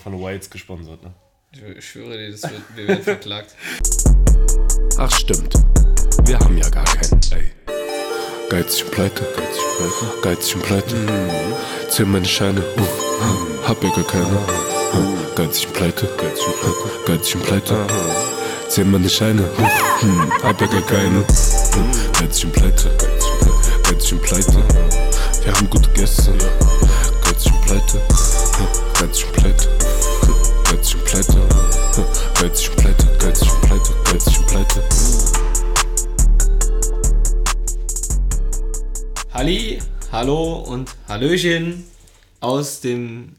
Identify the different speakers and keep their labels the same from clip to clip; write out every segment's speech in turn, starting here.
Speaker 1: von
Speaker 2: Whites gesponsert, ne?
Speaker 3: Ich schwöre dir, das wird, wir werden verklagt.
Speaker 1: Ach, stimmt. Wir haben ja gar keinen. Ey. Geizig und Pleite, geizig und Pleite, geizig und Pleite. Zähl meine Scheine, uh, hab ja gar keine. Uh, Geizig und Pleite, geizig und Pleite, geizig und Pleite. Zähl meine Scheine, uh, hm, hab ja gar keine. Geizig und Pleite, geizig und Pleite, geizig und Pleite. Wir haben gute Gäste, geizig und Pleite, geizig und Pleite. Geizig und Pleite, geizig und Pleite, geizig und Pleite, geizig und Pleite.
Speaker 3: Halli, hallo und Hallöchen aus dem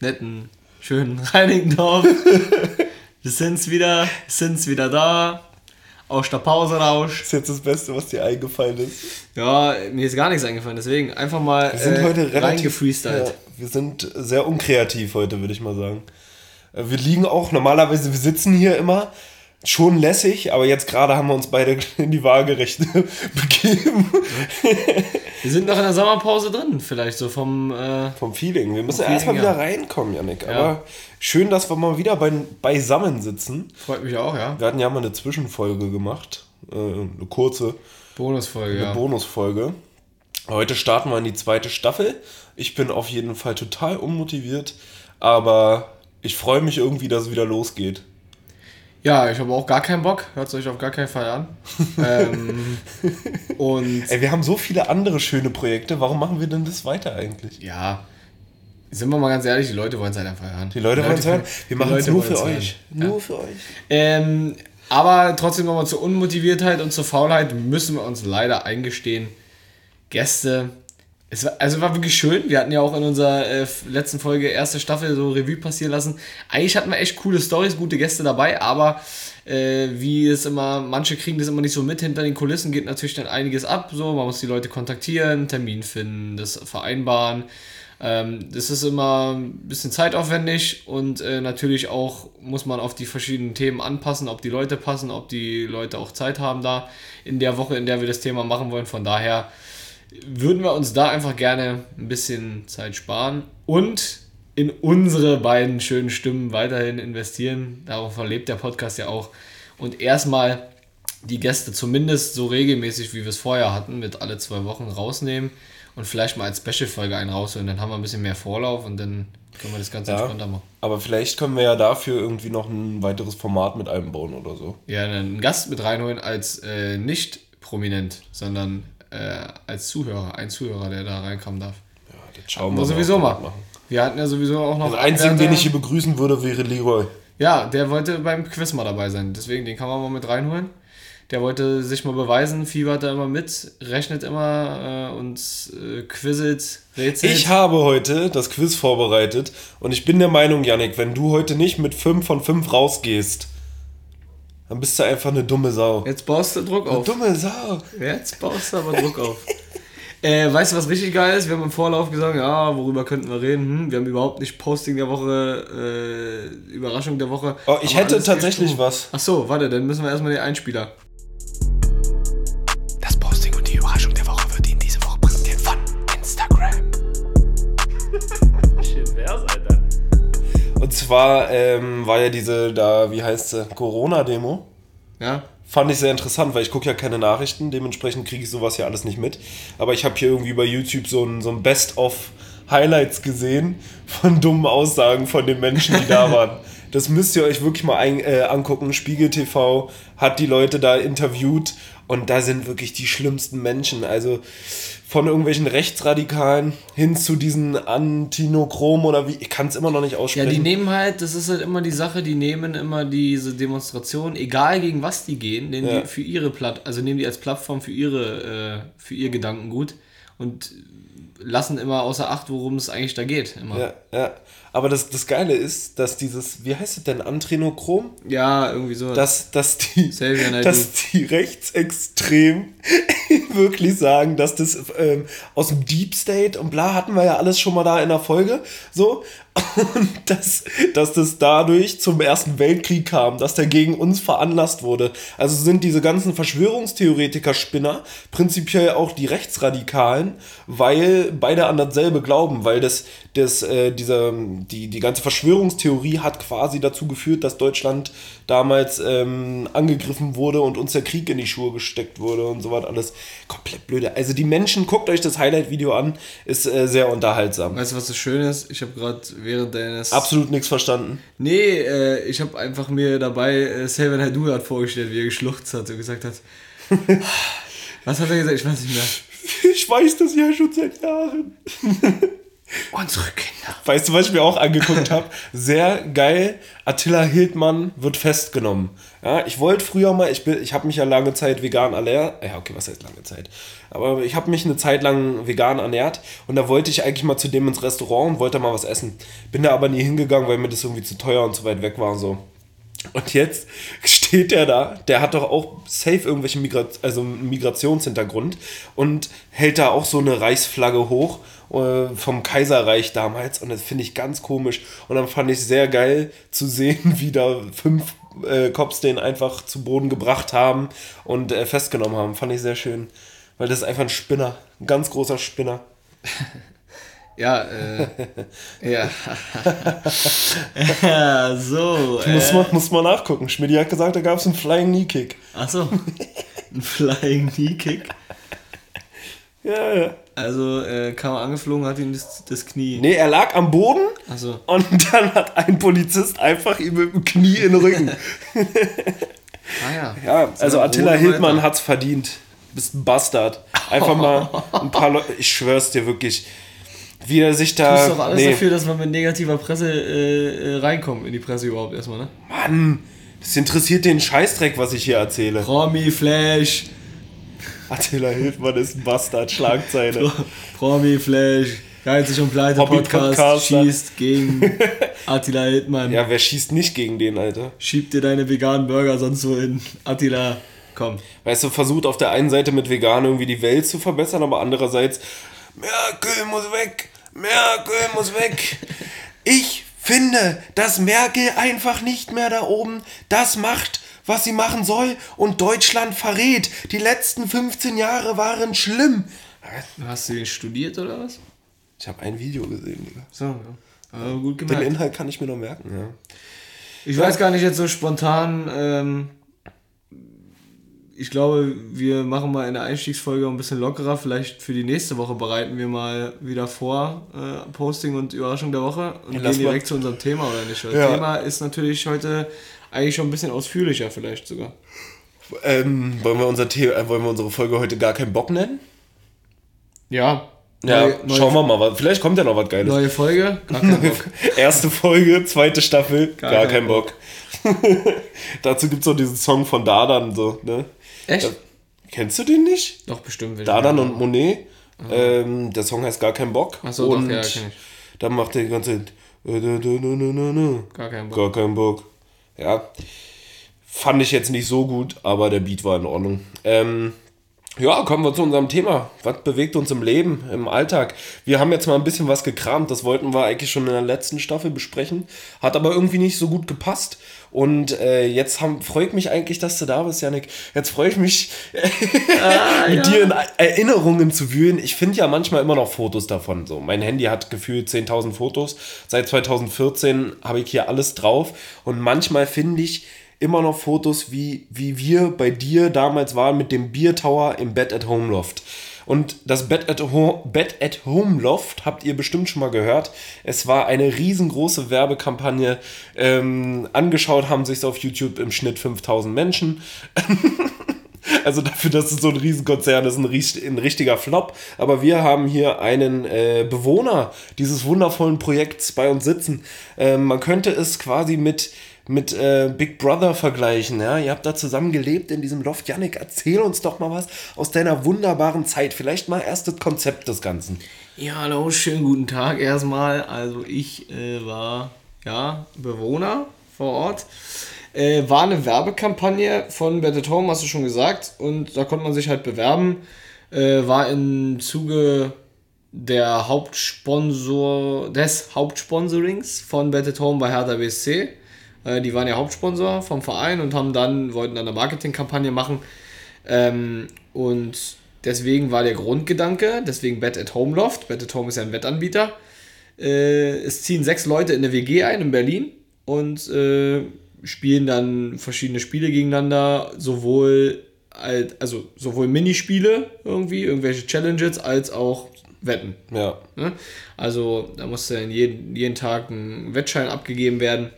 Speaker 3: netten, schönen Reinigendorf. Wir sind's wieder, sind's wieder da. Aus der Pause raus.
Speaker 2: Das ist jetzt das Beste, was dir eingefallen ist.
Speaker 3: Ja, mir ist gar nichts eingefallen, deswegen einfach mal
Speaker 2: Wir sind
Speaker 3: äh,
Speaker 2: heute relativ.
Speaker 3: reingefreestylt.
Speaker 2: Ja, wir sind sehr unkreativ heute, würde ich mal sagen. Äh, Wir liegen auch normalerweise, wir sitzen hier immer schon lässig, aber jetzt gerade haben wir uns beide in die Waagerechte begeben.
Speaker 3: Wir sind noch in der Sommerpause drin, vielleicht so vom. Äh,
Speaker 2: Vom Feeling. Wir müssen
Speaker 3: Feeling,
Speaker 2: erstmal
Speaker 3: ja.
Speaker 2: wieder reinkommen, Janik.
Speaker 3: Ja.
Speaker 2: Aber schön, dass wir mal wieder bei, beisammen sitzen.
Speaker 3: freut mich auch, ja.
Speaker 2: Wir hatten ja mal eine Zwischenfolge gemacht. Äh, eine kurze.
Speaker 3: Bonusfolge,
Speaker 2: eine
Speaker 3: ja.
Speaker 2: Bonusfolge. Heute starten wir in die zweite Staffel. Ich bin auf jeden Fall total unmotiviert, aber ich freue mich irgendwie, dass es wieder losgeht.
Speaker 3: Ja, ich habe auch gar keinen Bock. Hört euch auf gar keinen Fall an. ähm, und
Speaker 2: Ey, wir haben so viele andere schöne Projekte. Warum machen wir denn das weiter eigentlich?
Speaker 3: ja, sind wir mal ganz ehrlich, die Leute wollen es halt einfach hören.
Speaker 2: Die Leute wollen es hören. Wir machen es
Speaker 3: Leute
Speaker 2: nur für euch.
Speaker 3: hören.
Speaker 2: Nur für euch.
Speaker 3: Ähm, aber trotzdem nochmal zur Unmotiviertheit und zur Faulheit müssen wir uns leider eingestehen. Gäste. Es war, also war wirklich schön. Wir hatten ja auch in unserer äh, letzten Folge, erste Staffel, so Revue passieren lassen. Eigentlich hatten wir echt coole Stories, gute Gäste dabei, aber äh, wie es immer, manche kriegen das immer nicht so mit. Hinter den Kulissen geht natürlich dann einiges ab. So, man muss die Leute kontaktieren, Termin finden, das vereinbaren. Ähm, das ist immer ein bisschen zeitaufwendig und äh, natürlich auch muss man auf die verschiedenen Themen anpassen, ob die Leute passen, ob die Leute auch Zeit haben da in der Woche, in der wir das Thema machen wollen. Von daher würden wir uns da einfach gerne ein bisschen Zeit sparen und in unsere beiden schönen Stimmen weiterhin investieren. Darauf lebt der Podcast ja auch. Und erstmal die Gäste zumindest so regelmäßig, wie wir es vorher hatten, mit alle zwei Wochen rausnehmen und vielleicht mal als Special-Folge einen rausholen. Dann haben wir ein bisschen mehr Vorlauf und dann können wir das Ganze
Speaker 2: Ja.
Speaker 3: entspannter machen.
Speaker 2: Aber vielleicht können wir ja dafür irgendwie noch ein weiteres Format mit einbauen oder so.
Speaker 3: Ja, einen Gast mit reinholen als äh, nicht prominent, sondern äh, als Zuhörer, ein Zuhörer, der da reinkommen darf.
Speaker 2: Ja, das schauen wir
Speaker 3: sowieso mal.
Speaker 2: das machen.
Speaker 3: Wir hatten ja sowieso auch noch.
Speaker 2: Den einzigen, den ich hier begrüßen würde, wäre Leroy.
Speaker 3: Ja, der wollte beim Quiz mal dabei sein. Deswegen, den kann man mal mit reinholen. Der wollte sich mal beweisen, fiebert da immer mit, rechnet immer äh, und äh, quizzelt, rätselt.
Speaker 2: Ich habe heute das Quiz vorbereitet und ich bin der Meinung, Yannick, wenn du heute nicht mit 5 von 5 rausgehst, dann bist du einfach eine dumme Sau.
Speaker 3: Jetzt baust du Druck
Speaker 2: Eine
Speaker 3: auf.
Speaker 2: dumme Sau.
Speaker 3: Jetzt baust du aber Druck auf. Äh, weißt du, was richtig geil ist? Wir haben im Vorlauf gesagt, ja, worüber könnten wir reden? Hm, wir haben überhaupt nicht Posting der Woche, äh, Überraschung der Woche.
Speaker 2: Oh, ich hätte tatsächlich was.
Speaker 3: Ach so, warte, dann müssen wir erstmal den Einspieler.
Speaker 1: Und
Speaker 2: zwar ähm, war ja diese, da, wie heißt sie, Corona-Demo.
Speaker 3: Ja?
Speaker 2: Fand ich sehr interessant, weil ich gucke ja keine Nachrichten, dementsprechend kriege ich sowas ja alles nicht mit. Aber ich habe hier irgendwie bei YouTube so ein, so ein Best-of-Highlights gesehen von dummen Aussagen von den Menschen, die da waren. Das müsst ihr euch wirklich mal ein, äh, angucken. Spiegel TV hat die Leute da interviewt und da sind wirklich die schlimmsten Menschen. Also von irgendwelchen Rechtsradikalen hin zu diesen Antinochrom oder wie, ich kann es immer noch nicht
Speaker 3: Ja,
Speaker 2: aussprechen.
Speaker 3: die nehmen halt, das ist halt immer die Sache, die nehmen immer diese Demonstrationen, egal gegen was die gehen, nehmen
Speaker 2: Ja.
Speaker 3: die für ihre Platt, also nehmen die als Plattform für ihre, äh, für ihr Gedankengut und lassen immer außer Acht, worum es eigentlich da geht. Immer.
Speaker 2: ja, ja. Aber das, das Geile ist, dass dieses, wie heißt es denn, Antrinochrom?
Speaker 3: Ja, irgendwie so.
Speaker 2: dass, dass, die, dass die Rechtsextremen wirklich sagen, dass das ähm, aus dem Deep State und bla hatten wir ja alles schon mal da in der Folge. So. Und dass, dass das dadurch zum Ersten Weltkrieg kam, dass der gegen uns veranlasst wurde. Also sind diese ganzen Verschwörungstheoretiker-Spinner prinzipiell auch die Rechtsradikalen, weil beide an dasselbe glauben, weil das, das, äh, diese, die, die ganze Verschwörungstheorie hat quasi dazu geführt, dass Deutschland damals ähm, angegriffen wurde und uns der Krieg in die Schuhe gesteckt wurde und so was alles. Komplett blöde. Also die Menschen, guckt euch das Highlight-Video an, ist äh, sehr unterhaltsam.
Speaker 3: Weißt du, was so schön ist? Ich habe gerade während deines.
Speaker 2: Absolut nichts verstanden.
Speaker 3: Nee, äh, ich habe einfach mir dabei äh, Selvan Hadurat vorgestellt, wie er geschluchzt hat und gesagt hat. was hat er gesagt? Ich weiß nicht mehr.
Speaker 2: Ich weiß das ja schon seit Jahren.
Speaker 3: Unsere Kinder.
Speaker 2: Weißt du, was ich mir auch angeguckt habe? Sehr geil. Attila Hildmann wird festgenommen. Ja, ich wollte früher mal, ich, ich habe mich ja lange Zeit vegan ernährt. Ja, okay, was heißt lange Zeit? Aber ich habe mich eine Zeit lang vegan ernährt und da wollte ich eigentlich mal zu dem ins Restaurant und wollte mal was essen. Bin da aber nie hingegangen, weil mir das irgendwie zu teuer und zu weit weg war und so. Und jetzt steht der da, der hat doch auch safe irgendwelche Migra also Migrationshintergrund und hält da auch so eine Reichsflagge hoch vom Kaiserreich damals und das finde ich ganz komisch. Und dann fand ich sehr geil zu sehen, wie da fünf äh, Cops den einfach zu Boden gebracht haben und äh, festgenommen haben. Fand ich sehr schön, weil das ist einfach ein Spinner, ein ganz großer Spinner.
Speaker 3: Ja, äh. ja. ja, so.
Speaker 2: Muss,
Speaker 3: Äh,
Speaker 2: man, muss man nachgucken. Schmidti hat gesagt, da gab es einen Flying Knee Kick.
Speaker 3: achso. Ein Flying Knee Kick.
Speaker 2: Ja, ja.
Speaker 3: Also äh, kam er angeflogen, hat ihm das, das Knie.
Speaker 2: Nee, er lag am Boden
Speaker 3: Achso.
Speaker 2: und dann hat ein Polizist einfach ihm mit dem Knie in den Rücken.
Speaker 3: Ah ja.
Speaker 2: Ja, also
Speaker 3: So,
Speaker 2: Attila Hildmann
Speaker 3: weiter.
Speaker 2: hat's verdient. Bist ein Bastard. Einfach mal ein paar Leute, ich schwör's dir wirklich, wie er sich
Speaker 3: Du
Speaker 2: da.
Speaker 3: tust doch alles
Speaker 2: nee,
Speaker 3: dafür, dass man mit negativer Presse äh, äh, reinkommt, in die Presse überhaupt erstmal, ne?
Speaker 2: Mann, das interessiert den Scheißdreck, was ich hier erzähle.
Speaker 3: Promi Flash,
Speaker 2: Attila Hildmann ist ein Bastard, Schlagzeile.
Speaker 3: Promi Flash, geizig und pleite. Podcast, schießt gegen Attila Hildmann.
Speaker 2: Ja, wer schießt nicht gegen den, Alter?
Speaker 3: Schieb dir deine veganen Burger sonst wo in. Attila, komm.
Speaker 2: Weißt du, versucht auf der einen Seite mit Vegan irgendwie die Welt zu verbessern, aber andererseits, Merkel muss weg, Merkel muss weg. Ich finde, dass Merkel einfach nicht mehr da oben das macht, was sie machen soll und Deutschland verrät. Die letzten 15 Jahre waren schlimm.
Speaker 3: Hast du den studiert oder was?
Speaker 2: Ich habe ein Video gesehen, Digga.
Speaker 3: So, ja. Aber gut
Speaker 2: Den
Speaker 3: gemerkt.
Speaker 2: Inhalt kann ich mir noch merken, ja.
Speaker 3: Ich weiß gar nicht jetzt so spontan. Ähm, ich glaube, wir machen mal in der Einstiegsfolge ein bisschen lockerer. Vielleicht für die nächste Woche bereiten wir mal wieder vor äh, Posting und Überraschung der Woche und
Speaker 2: Ja,
Speaker 3: gehen
Speaker 2: mal-
Speaker 3: direkt zu unserem Thema oder nicht? Das
Speaker 2: Ja.
Speaker 3: Thema ist natürlich heute eigentlich schon ein bisschen ausführlicher vielleicht sogar.
Speaker 2: Ähm, wollen, wir unser The äh, wollen wir unsere Folge heute gar keinen Bock nennen?
Speaker 3: Ja.
Speaker 2: Ja,
Speaker 3: neue,
Speaker 2: schauen wir mal. Vielleicht kommt ja noch was Geiles.
Speaker 3: Neue Folge. Gar keinen Bock.
Speaker 2: Erste Folge, zweite Staffel, gar,
Speaker 3: Gar
Speaker 2: kein
Speaker 3: keinen
Speaker 2: Bock. Dazu gibt es noch diesen Song von Dardan, so, ne?
Speaker 3: Echt?
Speaker 2: Kennst du den nicht?
Speaker 3: Doch, bestimmt. will ich
Speaker 2: Dardan
Speaker 3: mal.
Speaker 2: und Monet. Ähm, der Song heißt Gar kein Bock.
Speaker 3: Ach so, doch,
Speaker 2: und
Speaker 3: ja, kenn ich.
Speaker 2: dann macht er die ganze.
Speaker 3: Gar keinen Bock.
Speaker 2: Gar kein Bock. Ja. Fand ich jetzt nicht so gut, aber der Beat war in Ordnung. Ähm, ja, kommen wir zu unserem Thema. Was bewegt uns im Leben, im Alltag? Wir haben jetzt mal ein bisschen was gekramt. Das wollten wir eigentlich schon in der letzten Staffel besprechen. Hat aber irgendwie nicht so gut gepasst. Und äh, jetzt haben, freut mich eigentlich, dass du da bist, Janik. Jetzt freue ich mich, mit dir in Erinnerungen zu wühlen. Ich finde ja manchmal immer noch Fotos davon. So, mein Handy hat gefühlt 10.000 Fotos. Seit 2014 habe ich hier alles drauf. Und manchmal finde ich immer noch Fotos, wie, wie wir bei dir damals waren mit dem Beer Tower im Bed at Home Loft. Und das Bed at, Home, Bed at Home Loft habt ihr bestimmt schon mal gehört. Es war eine riesengroße Werbekampagne. Ähm, angeschaut haben sich auf YouTube im Schnitt 5000 Menschen. Also dafür, dass es so ein Riesenkonzern ist, ein richtiger Flop. Aber wir haben hier einen äh, Bewohner dieses wundervollen Projekts bei uns sitzen. Ähm, man könnte es quasi mit, mit äh, Big Brother vergleichen. Ja? Ihr habt da zusammen gelebt in diesem Loft. Yannick, erzähl uns doch mal was aus deiner wunderbaren Zeit. Vielleicht mal erst das Konzept des Ganzen.
Speaker 3: Ja, hallo, schönen guten Tag erstmal. Also ich äh, war ja Bewohner vor Ort. Äh, war eine Werbekampagne von at Home, hast du schon gesagt. Und da konnte man sich halt bewerben äh, war im Zuge der Hauptsponsor, des Hauptsponsorings von at Home bei Hertha BSC. Äh, die waren ja Hauptsponsor vom Verein und haben dann, wollten dann eine Marketingkampagne machen. Ähm, und deswegen war der Grundgedanke, deswegen Bet at Home Loft. Bet at Home ist ja ein Wettanbieter. Äh, es ziehen sechs Leute in eine WG ein in Berlin und äh, spielen dann verschiedene Spiele gegeneinander, sowohl als, also sowohl Minispiele irgendwie, irgendwelche Challenges, als auch Wetten.
Speaker 2: Ja.
Speaker 3: Ne? Also da musste dann jeden, jeden Tag ein Wettschein abgegeben werden.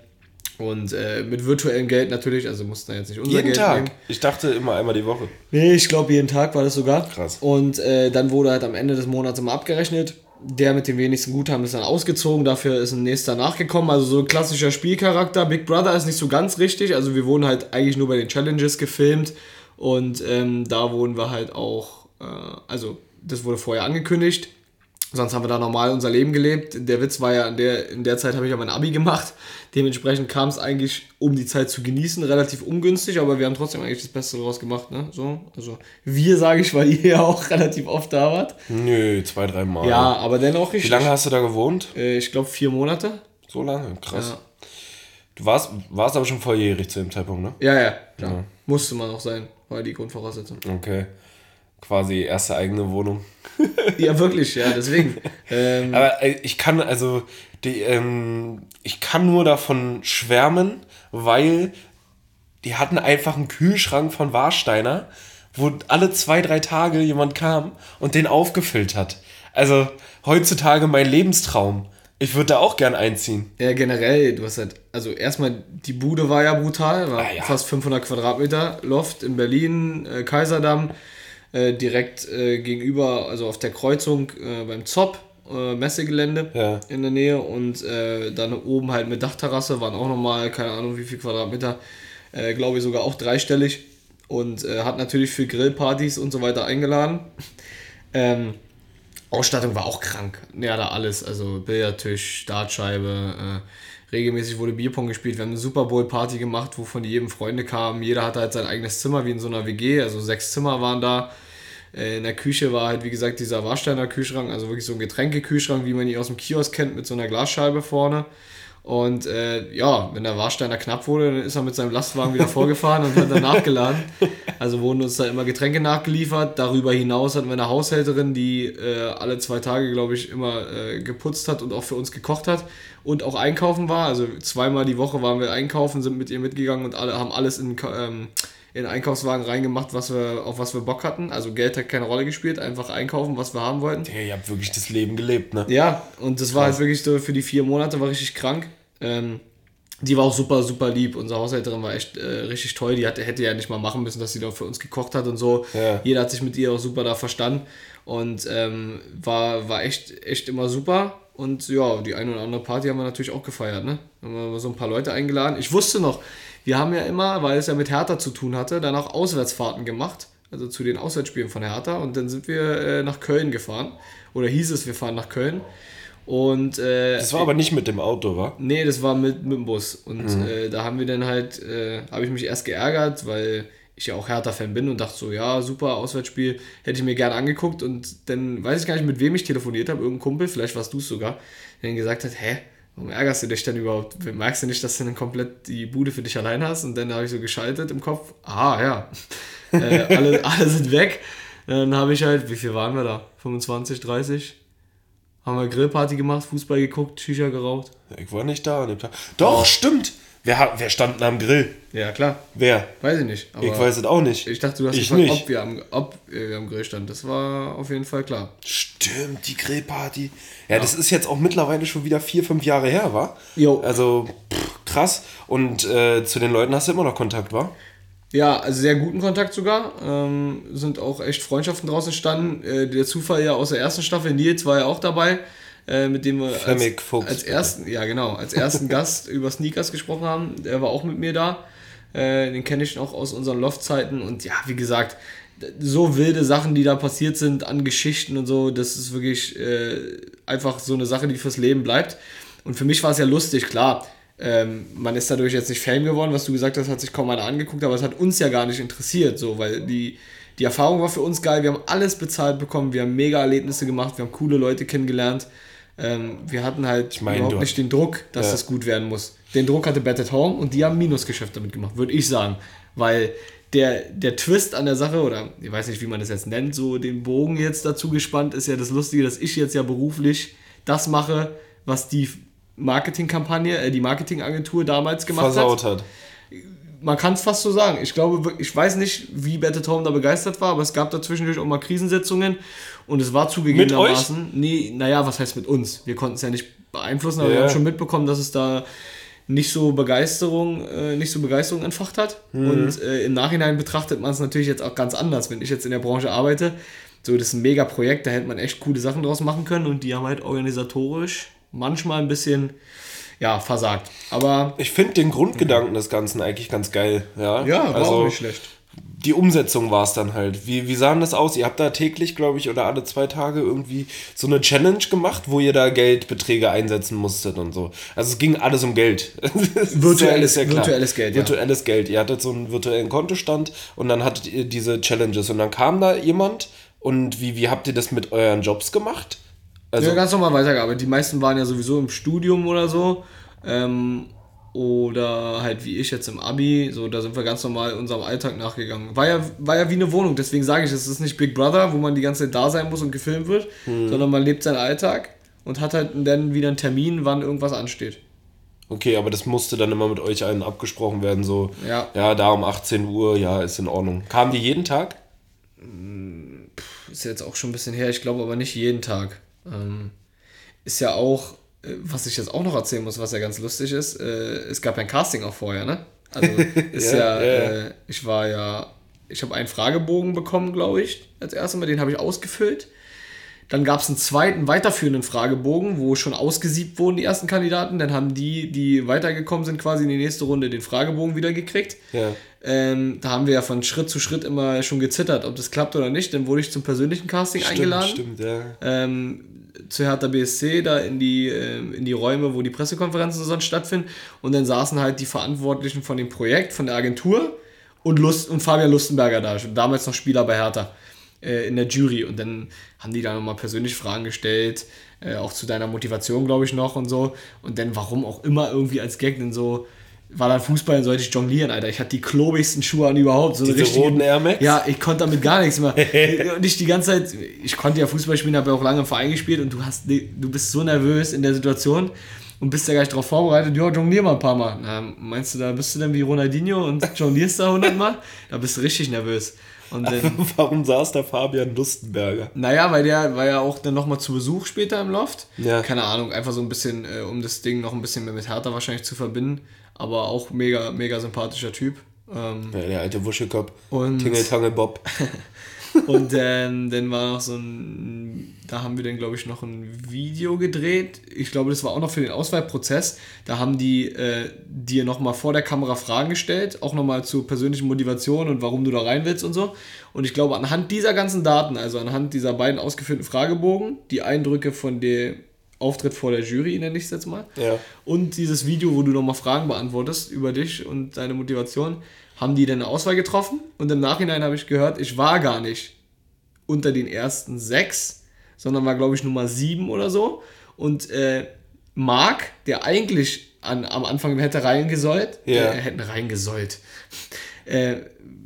Speaker 3: Und äh, mit virtuellem Geld natürlich, also mussten da jetzt nicht unser
Speaker 2: Jeden
Speaker 3: Geld
Speaker 2: Tag.
Speaker 3: nehmen.
Speaker 2: Ich dachte immer einmal die Woche.
Speaker 3: Nee, ich glaube jeden Tag war das sogar.
Speaker 2: Krass.
Speaker 3: Und äh, dann wurde halt am Ende des Monats immer abgerechnet. Der mit dem wenigsten Guthaben ist dann ausgezogen, dafür ist ein nächster nachgekommen. Also so ein klassischer Spielcharakter. Big Brother ist nicht so ganz richtig. Also wir wurden halt eigentlich nur bei den Challenges gefilmt und ähm, da wurden wir halt auch, äh, also das wurde vorher angekündigt. Sonst haben wir da normal unser Leben gelebt. Der Witz war ja, in der, in der Zeit habe ich ja mein Abi gemacht. Dementsprechend kam es eigentlich, um die Zeit zu genießen, relativ ungünstig, aber wir haben trotzdem eigentlich das Beste daraus gemacht. Ne? So, also wir, sage ich, weil ihr ja auch relativ oft da wart.
Speaker 2: Nö, zwei, drei Mal.
Speaker 3: Ja, aber dennoch
Speaker 2: Wie
Speaker 3: richtig.
Speaker 2: lange hast du da gewohnt?
Speaker 3: Äh, ich glaube vier Monate.
Speaker 2: So lange? Krass.
Speaker 3: Ja.
Speaker 2: Du warst, warst aber schon volljährig zu dem Zeitpunkt, ne?
Speaker 3: Ja, ja, klar. Musste man auch sein, war die Grundvoraussetzung.
Speaker 2: Okay. Quasi erste eigene Wohnung.
Speaker 3: ja, wirklich, ja, deswegen. ähm,
Speaker 2: Aber äh, ich kann, also, die, ähm, ich kann nur davon schwärmen, weil die hatten einfach einen Kühlschrank von Warsteiner, wo alle zwei, drei Tage jemand kam und den aufgefüllt hat. Also, heutzutage mein Lebenstraum. Ich würde da auch gern einziehen.
Speaker 3: Ja, generell, du hast halt, also erstmal, die Bude war ja brutal, war
Speaker 2: Ah, ja.
Speaker 3: fast 500 Quadratmeter Loft in Berlin, äh, Kaiserdamm, äh, direkt äh, gegenüber, also auf der Kreuzung äh, beim ZOP, äh, Messegelände
Speaker 2: Ja.
Speaker 3: in der Nähe und äh, dann oben halt mit Dachterrasse waren auch nochmal, keine Ahnung wie viel Quadratmeter, glaube ich sogar auch dreistellig und hat natürlich für Grillpartys und so weiter eingeladen. Ähm, Ausstattung war auch krank. Ja, da alles. Also Billardtisch, Dartscheibe, äh, regelmäßig wurde Bierpong gespielt. Wir haben eine Super Bowl Party gemacht, wo von jedem Freunde kamen. Jeder hatte halt sein eigenes Zimmer, wie in so einer WG. Also sechs Zimmer waren da. Äh, in der Küche war halt, wie gesagt, dieser Warsteiner Kühlschrank, also wirklich so ein Getränkekühlschrank, wie man ihn aus dem Kiosk kennt, mit so einer Glasscheibe vorne. Und äh, ja, wenn der Warsteiner knapp wurde, dann ist er mit seinem Lastwagen wieder vorgefahren und hat dann nachgeladen. Also wurden uns da immer Getränke nachgeliefert. Darüber hinaus hatten wir eine Haushälterin, die äh, alle zwei Tage, glaube ich, immer äh, geputzt hat und auch für uns gekocht hat und auch einkaufen war. Also zweimal die Woche waren wir einkaufen, sind mit ihr mitgegangen und alle haben alles in, ähm, in den Einkaufswagen reingemacht, was wir, auf was wir Bock hatten. Also Geld hat keine Rolle gespielt, einfach einkaufen, was wir haben wollten.
Speaker 2: Ja, ihr habt wirklich das Leben gelebt, ne?
Speaker 3: Ja, und das war halt wirklich so für die vier Monate, war richtig krank. Ähm, die war auch super, super lieb. Unsere Haushälterin war echt äh, richtig toll. Die hatte, hätte ja nicht mal machen müssen, dass sie da für uns gekocht hat und so.
Speaker 2: Ja.
Speaker 3: Jeder hat sich mit ihr auch super da verstanden. Und ähm, war, war echt, echt immer super. Und ja, die eine oder andere Party haben wir natürlich auch gefeiert. Ne? Haben wir so ein paar Leute eingeladen. Ich wusste noch, wir haben ja immer, weil es ja mit Hertha zu tun hatte, dann auch Auswärtsfahrten gemacht. Also zu den Auswärtsspielen von Hertha. Und dann sind wir äh, nach Köln gefahren. Oder hieß es, wir fahren nach Köln. Und äh,
Speaker 2: Das war aber nicht mit dem Auto, wa?
Speaker 3: Nee, das war mit, mit dem Bus. Und äh, da haben wir dann halt, äh, habe ich mich erst geärgert, weil ich ja auch Hertha-Fan bin und dachte so, ja, super, Auswärtsspiel, hätte ich mir gerne angeguckt. Und dann weiß ich gar nicht, mit wem ich telefoniert habe, irgendein Kumpel, vielleicht warst du es sogar, der dann gesagt hat, hä, warum ärgerst du dich denn überhaupt? Merkst du nicht, dass du dann komplett die Bude für dich allein hast? Und dann habe ich so geschaltet im Kopf, ah ja, äh, alle, alle sind weg. Dann habe ich halt, wie viel waren wir da? 25, 30? Haben wir Grillparty gemacht, Fußball geguckt, Shisha geraucht.
Speaker 2: Ich war nicht da an dem Tag. Doch, stimmt. Wer, wer stand am Grill?
Speaker 3: Ja, klar.
Speaker 2: Wer?
Speaker 3: Weiß ich nicht. Aber
Speaker 2: ich weiß es auch nicht.
Speaker 3: Ich dachte, du hast
Speaker 2: Ich
Speaker 3: gefragt,
Speaker 2: nicht.
Speaker 3: ob wir, am, ob wir am Grill standen. Das war auf jeden Fall klar.
Speaker 2: Stimmt, die Grillparty. Ja, das ist jetzt auch mittlerweile schon wieder vier, fünf Jahre her, wa?
Speaker 3: Jo.
Speaker 2: Also, pff, krass. Und äh, zu den Leuten hast du immer noch Kontakt, wa?
Speaker 3: Ja, also sehr guten Kontakt sogar. Ähm, sind auch echt Freundschaften draus entstanden. Äh, der Zufall ja aus der ersten Staffel, Nils war ja auch dabei, äh, mit dem wir als,
Speaker 2: Fuchs,
Speaker 3: als ersten, ja genau, als ersten Gast über Sneakers gesprochen haben. Der war auch mit mir da. Äh, den kenne ich noch aus unseren Loftzeiten. Und ja, wie gesagt, so wilde Sachen, die da passiert sind an Geschichten und so, das ist wirklich äh, einfach so eine Sache, die fürs Leben bleibt. Und für mich war es ja lustig, klar. Ähm, man ist dadurch jetzt nicht Fame geworden, was du gesagt hast, hat sich kaum einer angeguckt, aber es hat uns ja gar nicht interessiert, so, weil die, Die Erfahrung war für uns geil, wir haben alles bezahlt bekommen, wir haben mega Erlebnisse gemacht, wir haben coole Leute kennengelernt. Ähm, wir hatten halt
Speaker 2: mein,
Speaker 3: überhaupt nicht den Druck, dass
Speaker 2: Ja.
Speaker 3: das gut werden muss. Den Druck hatte Bad at Home und die haben Minusgeschäft damit gemacht, würde ich sagen. Weil der, der Twist an der Sache, oder ich weiß nicht, wie man das jetzt nennt, so den Bogen jetzt dazu gespannt, ist ja das Lustige, dass ich jetzt ja beruflich das mache, was die Marketingkampagne, äh, die Marketingagentur damals gemacht hat
Speaker 2: Versaut hat.
Speaker 3: man kann es fast so sagen. Ich glaube, wir- ich weiß nicht, wie Bette Tom da begeistert war, aber es gab da zwischendurch auch mal Krisensitzungen und es war zugegebenermaßen. Nee, naja, was heißt mit uns? Wir konnten es ja nicht beeinflussen, aber wir
Speaker 2: Ja.
Speaker 3: haben schon mitbekommen, dass es da nicht so Begeisterung, äh, nicht so Begeisterung entfacht hat. Und äh, im Nachhinein betrachtet man es natürlich jetzt auch ganz anders, wenn ich jetzt in der Branche arbeite. So, das ist ein mega Projekt, da hätte man echt coole Sachen draus machen können und die haben halt organisatorisch manchmal ein bisschen ja, versagt. Aber
Speaker 2: Ich finde den Grundgedanken des Ganzen eigentlich ganz geil. Ja,
Speaker 3: ja, war
Speaker 2: also,
Speaker 3: auch nicht schlecht.
Speaker 2: Die Umsetzung war es dann halt. Wie, wie sah das aus? Ihr habt da täglich, glaube ich, oder alle zwei Tage irgendwie so eine Challenge gemacht, wo ihr da Geldbeträge einsetzen musstet und so. Also es ging alles um Geld.
Speaker 3: Virtuelles-
Speaker 2: klar.
Speaker 3: virtuelles Geld, ja.
Speaker 2: Virtuelles Geld. Ihr hattet so einen virtuellen Kontostand und dann hattet ihr diese Challenges und dann kam da jemand und wie, wie habt ihr das mit euren Jobs gemacht? Also,
Speaker 3: ja, ganz normal weitergearbeitet. Die meisten waren ja sowieso im Studium oder so. Ähm, oder halt wie ich jetzt im Abi. So, da sind wir ganz normal unserem Alltag nachgegangen. War ja, war ja wie eine Wohnung, deswegen sage ich, es ist nicht Big Brother, wo man die ganze Zeit da sein muss und gefilmt wird, sondern man lebt seinen Alltag und hat halt dann wieder einen Termin, wann irgendwas ansteht.
Speaker 2: okay, aber das musste dann immer mit euch allen abgesprochen werden, so,
Speaker 3: Ja.
Speaker 2: ja, da um 18 Uhr, ja, ist in Ordnung. Kamen die jeden Tag?
Speaker 3: Ist jetzt auch schon ein bisschen her, ich glaube aber nicht jeden Tag. Ähm, ist ja auch, äh, was ich jetzt auch noch erzählen muss, was ja ganz lustig ist, äh, es gab ein Casting auch vorher, ne? Also ist
Speaker 2: Ja,
Speaker 3: ja,
Speaker 2: ja, ja.
Speaker 3: Äh, ich war ja, ich habe einen Fragebogen bekommen, glaube ich, als erstes Mal, den habe ich ausgefüllt. Dann gab es einen zweiten weiterführenden Fragebogen, wo schon ausgesiebt wurden die ersten Kandidaten. Dann haben die, die weitergekommen sind, quasi in die nächste Runde den Fragebogen wieder gekriegt.
Speaker 2: Ja.
Speaker 3: Ähm, da haben wir ja von Schritt zu Schritt immer schon gezittert, ob das klappt oder nicht. Dann wurde ich zum persönlichen Casting eingeladen.
Speaker 2: Stimmt, ja.
Speaker 3: Ähm, zu Hertha BSC, da in die, ähm, in die Räume, wo die Pressekonferenzen sonst stattfinden. Und dann saßen halt die Verantwortlichen von dem Projekt, von der Agentur und, Lust, und Fabian Lustenberger da, damals noch Spieler bei Hertha äh, in der Jury. Und dann haben die da nochmal persönlich Fragen gestellt, äh, auch zu deiner Motivation, glaube ich, noch und so. Und dann, warum auch immer irgendwie als Gag denn so, war dann Fußball, dann sollte ich jonglieren, Alter. Ich hatte die klobigsten Schuhe an überhaupt. So
Speaker 2: Diese roten Air Max?
Speaker 3: Ja, ich konnte damit gar nichts mehr. und ich die ganze Zeit, ich konnte ja Fußball spielen, habe ja auch lange im Verein gespielt und du hast, du bist so nervös in der Situation und bist ja gar nicht darauf vorbereitet. Ja, jonglier mal ein paar Mal. Na, meinst du, da bist du denn wie Ronaldinho und jonglierst da hundertmal? Da bist du richtig nervös.
Speaker 2: Warum saß da Fabian Lustenberger?
Speaker 3: naja, weil der war ja auch dann nochmal zu Besuch später im Loft.
Speaker 2: Ja.
Speaker 3: Keine Ahnung, einfach so ein bisschen, äh, um das Ding noch ein bisschen mehr mit Hertha wahrscheinlich zu verbinden. Aber auch mega, mega sympathischer Typ. Ähm,
Speaker 2: Ja, der alte Wuschelkopf.
Speaker 3: Und-
Speaker 2: Tingeltangel Bob.
Speaker 3: Und dann, dann war noch so ein, da haben wir dann, glaube ich, noch ein Video gedreht. Ich glaube, das war auch noch für den Auswahlprozess. Da haben die äh, dir nochmal vor der Kamera Fragen gestellt, auch nochmal zur persönlichen Motivation und warum du da rein willst und so. Und ich glaube, anhand dieser ganzen Daten, also anhand dieser beiden ausgeführten Fragebogen, die Eindrücke von dem Auftritt vor der Jury, nenne ich es jetzt mal,
Speaker 2: Ja.
Speaker 3: und dieses Video, wo du nochmal Fragen beantwortest über dich und deine Motivation, haben die dann eine Auswahl getroffen. Und im Nachhinein habe ich gehört, ich war gar nicht unter den ersten sechs, sondern war, glaube ich, Nummer sieben oder so. Und äh, Marc, der eigentlich an, am Anfang hätte reingesollt,
Speaker 2: Ja.
Speaker 3: äh, hätten reingesollt, äh,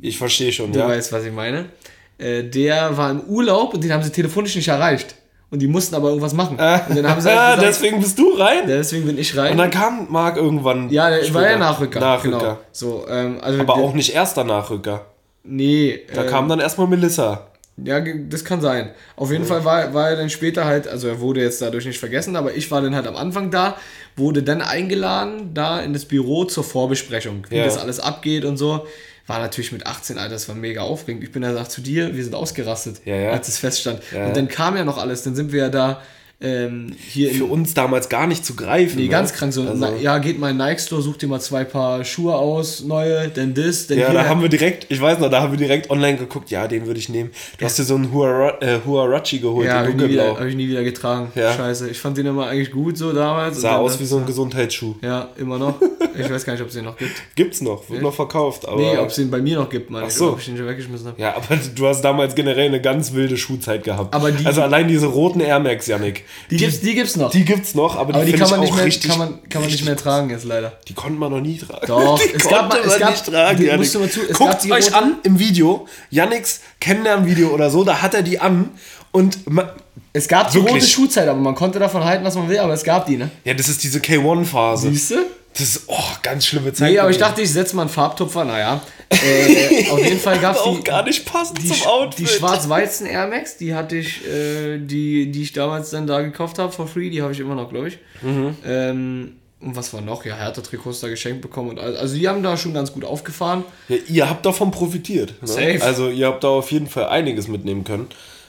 Speaker 2: Ich verstehe schon,
Speaker 3: du
Speaker 2: ja.
Speaker 3: weißt, was ich meine, äh, der war im Urlaub und den haben sie telefonisch nicht erreicht. Und die mussten aber irgendwas machen. Und dann haben sie
Speaker 2: Ah,
Speaker 3: halt gesagt,
Speaker 2: deswegen bist du rein?
Speaker 3: deswegen bin ich rein.
Speaker 2: Und dann kam Marc irgendwann.
Speaker 3: Ja, der war ja Nachrücker.
Speaker 2: Nachrücker.
Speaker 3: Genau. So, ähm, also
Speaker 2: Aber
Speaker 3: der-
Speaker 2: auch nicht erster Nachrücker.
Speaker 3: Nee.
Speaker 2: Da
Speaker 3: äh,
Speaker 2: kam dann erstmal Melissa.
Speaker 3: Ja, das kann sein. Auf jeden Fall war, war er dann später halt, also er wurde jetzt dadurch nicht vergessen, aber ich war dann halt am Anfang da, wurde dann eingeladen, da in das Büro zur Vorbesprechung, wie
Speaker 2: Ja.
Speaker 3: das alles abgeht und so. War natürlich mit 18, Alter, das war mega aufregend. Ich bin dann gesagt zu dir, wir sind ausgerastet,
Speaker 2: Ja, ja.
Speaker 3: als es feststand.
Speaker 2: Ja,
Speaker 3: und dann kam ja noch alles, dann sind wir ja da ähm, hier
Speaker 2: Für uns damals gar nicht zu greifen.
Speaker 3: Nee,
Speaker 2: ne?
Speaker 3: ganz krank so.
Speaker 2: Also,
Speaker 3: Na, ja, geht mal in den Nike Store, such dir mal zwei Paar Schuhe aus, neue, denn das, denn
Speaker 2: Ja,
Speaker 3: hier.
Speaker 2: da haben wir direkt, ich weiß noch, da haben wir direkt online geguckt, ja, den würde ich nehmen. Du hast dir so einen Huara, äh, Huarachi geholt,
Speaker 3: ja, habe
Speaker 2: den dunkelblau.
Speaker 3: hab ich nie wieder getragen.
Speaker 2: Ja.
Speaker 3: Scheiße. Ich fand den immer eigentlich gut so damals.
Speaker 2: Sah aus
Speaker 3: das-
Speaker 2: wie so ein Gesundheitsschuh.
Speaker 3: Ja, immer noch. Ich weiß gar nicht, ob es den noch gibt.
Speaker 2: Gibt's noch, wird noch verkauft, aber.
Speaker 3: Nee, ob es den bei mir noch gibt, meine
Speaker 2: Ach
Speaker 3: ich.
Speaker 2: so.
Speaker 3: Ob ich den schon weggeschmissen habe.
Speaker 2: ja, aber du hast damals generell eine ganz wilde Schuhzeit gehabt.
Speaker 3: Aber die-
Speaker 2: also allein diese roten Air Max, Yannick.
Speaker 3: Die, gibt's, die gibt's noch.
Speaker 2: Die gibt's noch, aber die,
Speaker 3: aber die
Speaker 2: find
Speaker 3: kann man, nicht mehr,
Speaker 2: richtig.
Speaker 3: kann man, kann man nicht mehr tragen jetzt leider.
Speaker 2: Die konnte man noch nie tragen.
Speaker 3: Doch,
Speaker 2: die
Speaker 3: es
Speaker 2: konnte
Speaker 3: gab mal- es
Speaker 2: man
Speaker 3: gab-
Speaker 2: nicht tragen,
Speaker 3: die- musst du mal zu- es gab
Speaker 2: Guckt
Speaker 3: die
Speaker 2: euch an im Video, Yannicks Kennenlernvideo oder so, da hat er die an und ma-
Speaker 3: Es gab die rote Schuhzeit, aber man konnte davon halten, was man will, aber es gab die, ne?
Speaker 2: ja, das ist diese K1-Phase.
Speaker 3: Siehst du?
Speaker 2: Das ist, oh, ganz schlimme Zeit.
Speaker 3: Nee, aber ich dachte, ich setze mal einen Farbtupfer, naja. Äh, auf jeden Fall gab es
Speaker 2: auch
Speaker 3: die,
Speaker 2: gar nicht passend
Speaker 3: die,
Speaker 2: zum Outfit.
Speaker 3: die schwarz-weißen Air Max, die hatte ich, äh, die, die ich damals dann da gekauft habe for free, die habe ich immer noch, glaube ich.
Speaker 2: Mhm.
Speaker 3: Ähm, und was war noch? Ja, Hertha-Trikots da geschenkt bekommen. Und all- also die haben da schon ganz gut aufgefahren.
Speaker 2: Ja, ihr habt davon profitiert. Ne?
Speaker 3: Safe.
Speaker 2: Also ihr habt da auf jeden Fall einiges mitnehmen können.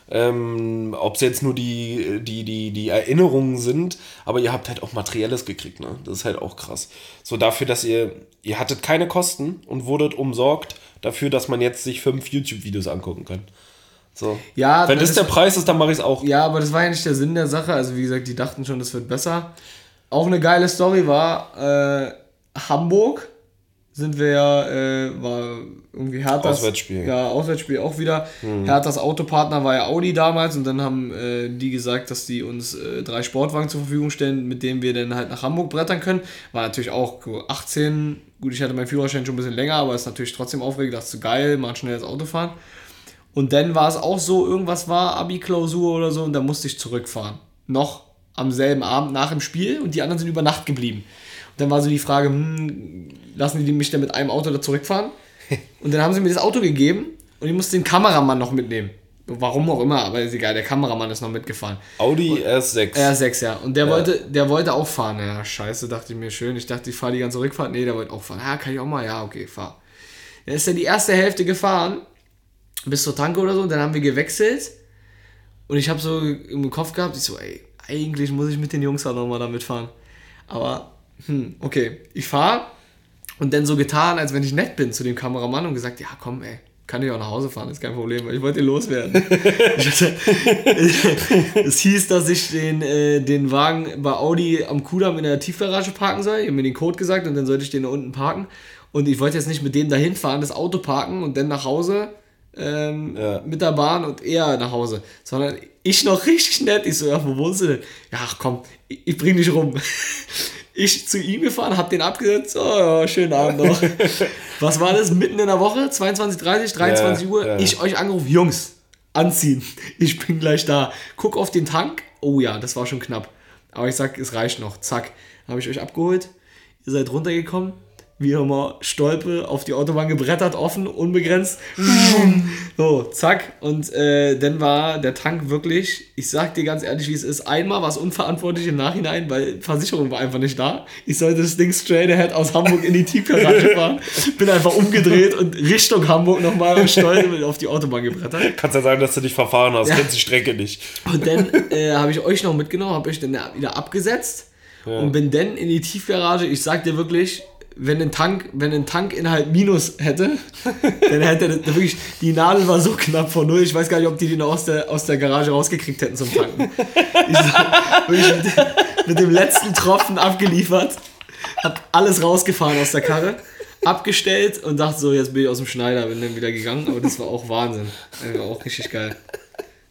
Speaker 2: Ähm, Ob es jetzt nur die, die, die, die Erinnerungen sind, aber ihr habt halt auch Materielles gekriegt, ne? Das ist halt auch krass. So dafür, dass ihr, ihr hattet keine Kosten und wurdet umsorgt dafür, dass man jetzt sich fünf YouTube-Videos angucken kann. So.
Speaker 3: Ja,
Speaker 2: Wenn das,
Speaker 3: das
Speaker 2: der Preis ist, dann mache ich es auch.
Speaker 3: Ja, aber das war ja nicht der Sinn der Sache. Also wie gesagt, die dachten schon, das wird besser. Auch eine geile Story war äh, Hamburg. Sind wir ja, äh, war irgendwie Herthas.
Speaker 2: Auswärtsspiel.
Speaker 3: Ja, Auswärtsspiel auch wieder. Herthas Autopartner war ja Audi damals und dann haben äh, die gesagt, dass die uns äh, drei Sportwagen zur Verfügung stellen, mit denen wir dann halt nach Hamburg brettern können. War natürlich auch so 18. Gut, ich hatte meinen Führerschein schon ein bisschen länger, aber ist natürlich trotzdem aufregend. Dachte so geil, mal schnell das Auto fahren. Und dann war es auch so, irgendwas war Abi-Klausur oder so und da musste ich zurückfahren. Noch am selben Abend nach dem Spiel und die anderen sind über Nacht geblieben. Und dann war so die Frage, hm, lassen die mich denn mit einem Auto da zurückfahren? Und dann haben sie mir das Auto gegeben und ich musste den Kameramann noch mitnehmen. Warum auch immer, aber ist egal, der Kameramann ist noch mitgefahren.
Speaker 2: Audi R6.
Speaker 3: R6, ja. Und der, wollte, der wollte auch fahren. Ja, scheiße, dachte ich mir schön. Ich dachte, ich fahre die ganze Rückfahrt. Nee, der wollte auch fahren. Ja, kann ich auch mal? Ja, okay, fahr. Dann ist er die erste Hälfte gefahren, bis zur Tanke oder so. Und dann haben wir gewechselt. Und ich habe so im Kopf gehabt, ich so, ey, eigentlich muss ich mit den Jungs auch nochmal da mitfahren. Aber, hm, okay, ich fahre. Und dann so getan, als wenn ich nett bin zu dem Kameramann und gesagt, ja, komm, ey, kann ich auch nach Hause fahren, ist kein Problem, weil ich wollte ihn loswerden. Es hieß, dass ich den, äh, den Wagen bei Audi am Kudamm in der Tiefgarage parken soll. Ich habe mir den Code gesagt und dann sollte ich den da unten parken. Und ich wollte jetzt nicht mit dem dahin fahren, das Auto parken und dann nach Hause ähm,
Speaker 2: Ja.
Speaker 3: mit der Bahn und er nach Hause. Sondern ich noch richtig nett. Ich so, ja, wo wohnst du denn? Ja, ach komm, ich, ich bring dich rum. Ich zu ihm gefahren, hab den abgesetzt. Oh, schönen Abend noch. Was war das? Mitten in der Woche? 22, 30, 23
Speaker 2: Ja,
Speaker 3: Uhr?
Speaker 2: ja.
Speaker 3: Ich euch angerufen, Jungs, anziehen. Ich bin gleich da. Guck auf den Tank. Oh ja, das war schon knapp. Aber ich sag, es reicht noch. Zack. Habe ich euch abgeholt. Ihr seid runtergekommen. Wieder mal Stolpe auf die Autobahn gebrettert, offen, unbegrenzt. So, zack. Und äh, dann war der Tank wirklich, ich sag dir ganz ehrlich, wie es ist, einmal war es unverantwortlich im Nachhinein, weil Versicherung war einfach nicht da. Ich sollte das Ding straight ahead aus Hamburg in die Tiefgarage fahren. Bin einfach umgedreht und Richtung Hamburg nochmal und Stolpe auf die Autobahn gebrettert.
Speaker 2: Kannst ja sagen, dass du dich verfahren hast,
Speaker 3: Ja.
Speaker 2: kennst die Strecke nicht.
Speaker 3: Und dann äh, habe ich euch noch mitgenommen, habe euch dann wieder abgesetzt und bin dann in die Tiefgarage. Ich sag dir wirklich, wenn ein Tank, wenn ein Tankinhalt Minus hätte, dann hätte das wirklich, die Nadel war so knapp vor null. Ich weiß gar nicht, ob die die noch aus der, aus der Garage rausgekriegt hätten zum Tanken. Ich so, wirklich mit, mit dem letzten Tropfen abgeliefert, hab alles rausgefahren aus der Karre. Abgestellt und dachte so, jetzt bin ich aus dem Schneider, bin dann wieder gegangen, aber das war auch Wahnsinn. Das war auch richtig geil.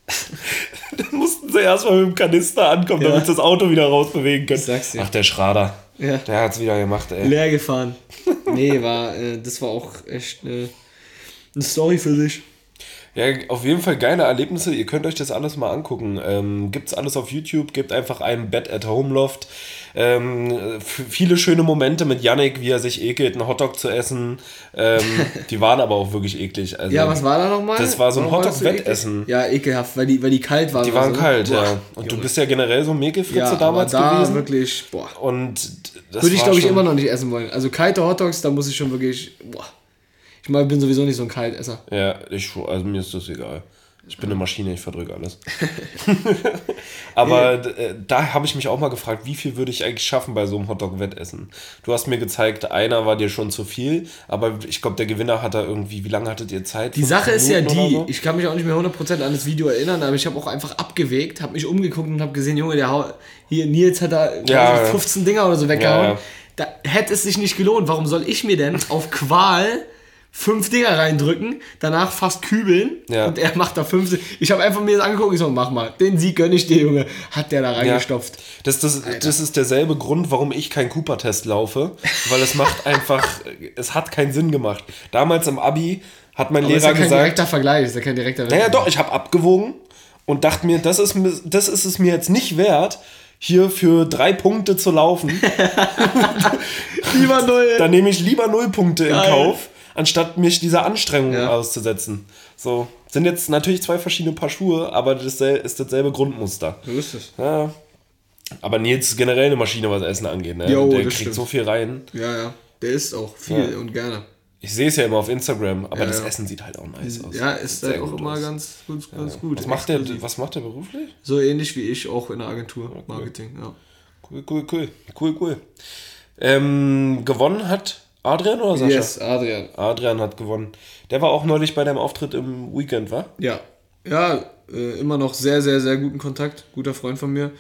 Speaker 2: Dann mussten sie erstmal mit dem Kanister ankommen,
Speaker 3: Ja.
Speaker 2: damit sie das Auto wieder rausbewegen können. Ach, der Schrader.
Speaker 3: Ja.
Speaker 2: Der hat's wieder gemacht, ey.
Speaker 3: leer gefahren. Nee, war, äh, das war auch echt eine, eine Story für sich.
Speaker 2: Ja, auf jeden Fall geile Erlebnisse. Ihr könnt euch das alles mal angucken. Ähm, gibt's alles auf YouTube. Gebt einfach ein Bed at Home Loft. Ähm, viele schöne Momente mit Yannick, wie er sich ekelt, einen Hotdog zu essen. Ähm, die waren aber auch wirklich eklig. Also,
Speaker 3: Ja, was war da nochmal?
Speaker 2: Das war so ein Hotdog-Wettessen.
Speaker 3: Ja, ekelhaft, weil die, weil die kalt waren.
Speaker 2: Die waren
Speaker 3: so.
Speaker 2: kalt,
Speaker 3: Boah,
Speaker 2: ja. Und du
Speaker 3: Junge.
Speaker 2: bist ja generell so ein Mäkelfritze
Speaker 3: ja,
Speaker 2: damals
Speaker 3: da
Speaker 2: gewesen.
Speaker 3: wirklich, boah.
Speaker 2: Und das
Speaker 3: Würde ich, glaube ich, immer noch nicht essen wollen. Also kalte Hotdogs, da muss ich schon wirklich, boah. Ich meine, bin sowieso nicht so ein Kaltesser.
Speaker 2: Ja, ich, also mir ist das egal. Ich bin eine Maschine, ich verdrücke alles. Aber äh, da habe ich mich auch mal gefragt, wie viel würde ich eigentlich schaffen bei so einem Hotdog-Wettessen? Du hast mir gezeigt, einer war dir schon zu viel, aber ich glaube, der Gewinner hat da irgendwie, wie lange hattet ihr Zeit?
Speaker 3: Die Sache ist ja
Speaker 2: Minuten
Speaker 3: die,
Speaker 2: so?
Speaker 3: ich kann mich auch nicht mehr 100% an das Video erinnern, aber ich habe auch einfach abgewegt, habe mich umgeguckt und habe gesehen, Junge, der hau- hier Nils hat da
Speaker 2: Ja,
Speaker 3: ich,
Speaker 2: ja.
Speaker 3: 15 Dinger oder so weggehauen.
Speaker 2: Ja.
Speaker 3: Da hätte es sich nicht gelohnt. Warum soll ich mir denn auf Qual fünf Dinger reindrücken, danach fast kübeln
Speaker 2: Ja.
Speaker 3: und er macht da fünf. Ich habe einfach mir das angeguckt, ich so, mach mal, den Sieg gönn ich dir, Junge. Hat der da reingestopft.
Speaker 2: Das, das, das ist derselbe Grund, warum ich keinen Cooper-Test laufe, weil es macht einfach, es hat keinen Sinn gemacht. Damals im Abi hat mein
Speaker 3: Aber ist
Speaker 2: Lehrer
Speaker 3: ja kein
Speaker 2: gesagt,
Speaker 3: direkter Vergleich, ist ja kein direkter
Speaker 2: naja doch, ich habe abgewogen und dachte mir, das ist, mir- das ist es mir jetzt nicht wert, hier für drei Punkte zu laufen.
Speaker 3: Lieber null.
Speaker 2: Dann nehme ich lieber null Punkte in
Speaker 3: Geil.
Speaker 2: Kauf, anstatt mich dieser Anstrengung
Speaker 3: Ja.
Speaker 2: auszusetzen. So, sind jetzt natürlich zwei verschiedene Paar Schuhe, aber das ist dasselbe Grundmuster.
Speaker 3: So ist es.
Speaker 2: Ja. Aber Nils ist generell eine Maschine, was Essen angeht. Ne?
Speaker 3: Jo,
Speaker 2: Der kriegt
Speaker 3: stimmt.
Speaker 2: so viel rein.
Speaker 3: Ja, ja. Der isst auch viel
Speaker 2: Ja.
Speaker 3: und gerne.
Speaker 2: Ich sehe es ja immer auf Instagram, aber
Speaker 3: Ja,
Speaker 2: das
Speaker 3: ja.
Speaker 2: Essen sieht halt auch nice aus.
Speaker 3: Ja, ist halt auch immer
Speaker 2: aus.
Speaker 3: ganz, ganz, ganz gut.
Speaker 2: Was macht, der, was macht der beruflich?
Speaker 3: So ähnlich wie ich, auch in der Agentur. Marketing.
Speaker 2: Cool, cool, cool. Cool, cool. Ähm, gewonnen hat Adrian oder Sascha?
Speaker 3: Yes, Adrian.
Speaker 2: Adrian hat gewonnen. Der war auch neulich bei deinem Auftritt im Weekend, war?
Speaker 3: Ja. Ja, äh, immer noch sehr, sehr, sehr guten Kontakt. Guter Freund von mir.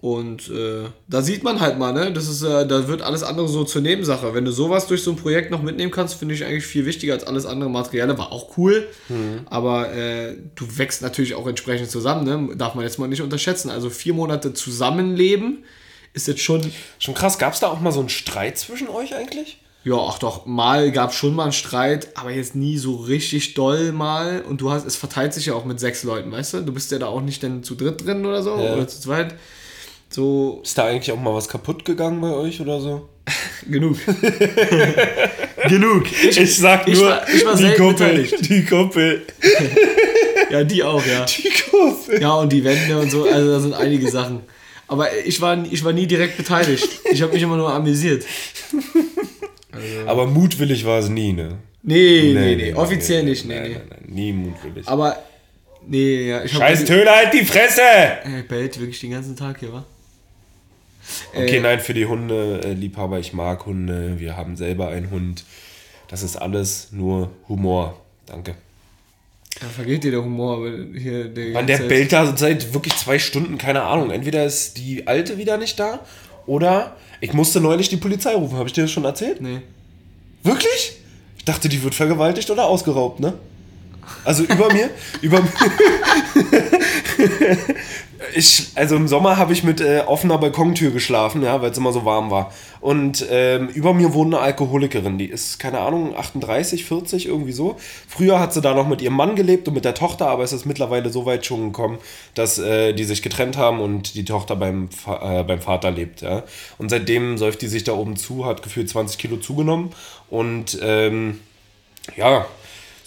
Speaker 3: Und äh, da sieht man halt mal, ne? Das ist, äh, da wird alles andere so zur Nebensache. Wenn du sowas durch so ein Projekt noch mitnehmen kannst, finde ich eigentlich viel wichtiger als alles andere Materielle. War auch cool. Aber äh, du wächst natürlich auch entsprechend zusammen, ne? Darf man jetzt mal nicht unterschätzen. Also vier Monate zusammenleben ist jetzt schon
Speaker 2: Schon krass. Gab es da auch mal so einen Streit zwischen euch eigentlich?
Speaker 3: Ja, ach doch, mal gab schon mal einen Streit, aber jetzt nie so richtig doll mal. Und du hast, es verteilt sich ja auch mit sechs Leuten, weißt du? Du bist ja da auch nicht dann zu dritt drin oder so
Speaker 2: Ja.
Speaker 3: oder zu zweit. So
Speaker 2: Ist da eigentlich auch mal was kaputt gegangen bei euch oder so?
Speaker 3: genug. genug. Ich,
Speaker 2: sag
Speaker 3: ich war- ich war
Speaker 2: die Kuppel. Die Kuppel.
Speaker 3: ja, die auch, ja.
Speaker 2: Die Kuppel.
Speaker 3: Ja, und die Wände und so, also da sind einige Sachen. Aber ich war, ich war nie direkt beteiligt. Ich habe mich immer nur amüsiert.
Speaker 2: Aber mutwillig war es nie, ne?
Speaker 3: Nee, nee, nee, offiziell nicht, nee,
Speaker 2: nein,
Speaker 3: nee.
Speaker 2: Nein, nein, nie mutwillig.
Speaker 3: Aber, nee, ja, ich hab-
Speaker 2: Scheiß Töne, halt die Fresse!
Speaker 3: Er bellt wirklich den ganzen Tag hier, wa?
Speaker 2: Okay,
Speaker 3: Äh,
Speaker 2: nein, für die Hunde-Liebhaber, ich mag Hunde, wir haben selber einen Hund. Das ist alles nur Humor. Danke.
Speaker 3: Da vergeht dir der Humor, hier der.
Speaker 2: Mann, der bellt da seit wirklich zwei Stunden, keine Ahnung. Entweder ist die Alte wieder nicht da oder ich musste neulich die Polizei rufen. Habe ich dir das schon erzählt?
Speaker 3: Nee.
Speaker 2: Wirklich? Ich dachte, die wird vergewaltigt oder ausgeraubt, ne? Also über mir, über mir. ich, also im Sommer habe ich mit äh, offener Balkontür geschlafen, ja, weil es immer so warm war. Und ähm, über mir wohnt eine Alkoholikerin, die ist, keine Ahnung, 38, 40, irgendwie so. Früher hat sie da noch mit ihrem Mann gelebt und mit der Tochter, aber es ist mittlerweile so weit schon gekommen, dass äh, die sich getrennt haben und die Tochter beim, äh, beim Vater lebt, ja. Und seitdem säuft die sich da oben zu, hat gefühlt 20 Kilo zugenommen und ähm, ja,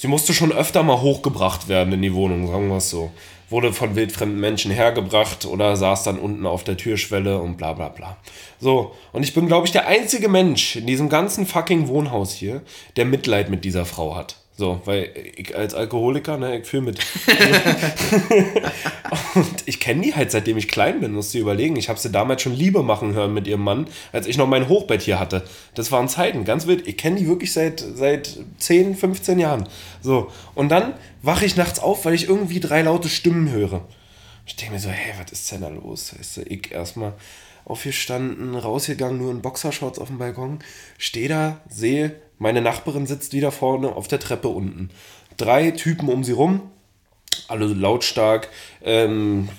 Speaker 2: sie musste schon öfter mal hochgebracht werden in die Wohnung, sagen wir es so. Wurde von wildfremden Menschen hergebracht oder saß dann unten auf der Türschwelle und bla bla bla. So, und ich bin, glaube ich, der einzige Mensch in diesem ganzen fucking Wohnhaus hier, der Mitleid mit dieser Frau hat. So, weil ich als Alkoholiker, ne, ich fühle mit. und ich kenne die halt seitdem ich klein bin, musst du dir überlegen. Ich habe sie damals schon Liebe machen hören mit ihrem Mann, als ich noch mein Hochbett hier hatte. Das waren Zeiten, ganz wild. Ich kenne die wirklich seit, seit 10, 15 Jahren. So, und dann wache ich nachts auf, weil ich irgendwie drei laute Stimmen höre. Ich denke mir so, hey, was ist denn da los? Weißt du, ich erstmal aufgestanden, rausgegangen, nur in Boxershorts auf dem Balkon, stehe da, sehe, meine Nachbarin sitzt wieder vorne auf der Treppe unten. Drei Typen um sie rum, alle lautstark, ähm,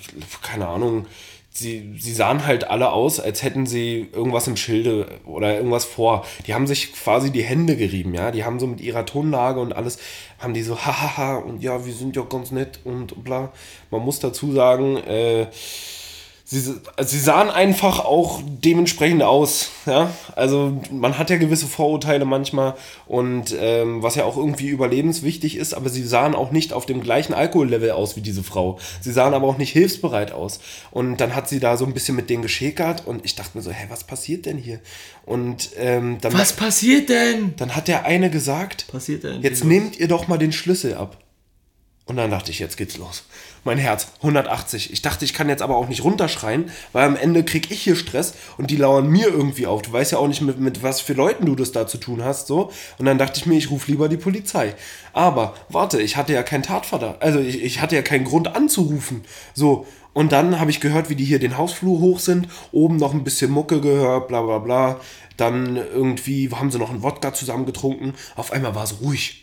Speaker 2: keine Ahnung, sie, sie sahen halt alle aus, als hätten sie irgendwas im Schilde oder irgendwas vor. Die haben sich quasi die Hände gerieben, ja, die haben so mit ihrer Tonlage und alles, haben die so, hahaha, und ja, wir sind ja ganz nett und bla. Man muss dazu sagen, äh, sie, sie sahen einfach auch dementsprechend aus. Ja? Also man hat ja gewisse Vorurteile manchmal und ähm, was ja auch irgendwie überlebenswichtig ist, aber sie sahen auch nicht auf dem gleichen Alkohollevel aus wie diese Frau. Sie sahen aber auch nicht hilfsbereit aus. Und dann hat sie da so ein bisschen mit denen geschäkert und ich dachte mir so, hä, was passiert denn hier? Und ähm, dann,
Speaker 3: Was passiert denn?
Speaker 2: dann hat der eine gesagt,
Speaker 3: Passiert denn?
Speaker 2: jetzt nehmt ihr doch mal den Schlüssel ab. Und dann dachte ich, jetzt geht's los. Mein Herz, 180. Ich dachte, ich kann jetzt aber auch nicht runterschreien, weil am Ende krieg ich hier Stress und die lauern mir irgendwie auf. Du weißt ja auch nicht, mit, mit was für Leuten du das da zu tun hast, so. Und dann dachte ich mir, ich rufe lieber die Polizei. Aber, warte, ich hatte ja keinen Tatverdacht. Also, ich, ich hatte ja keinen Grund anzurufen. So. Und dann habe ich gehört, wie die hier den Hausflur hoch sind, oben noch ein bisschen Mucke gehört, bla bla bla. Dann irgendwie haben sie noch einen Wodka zusammen getrunken. Auf einmal war es ruhig.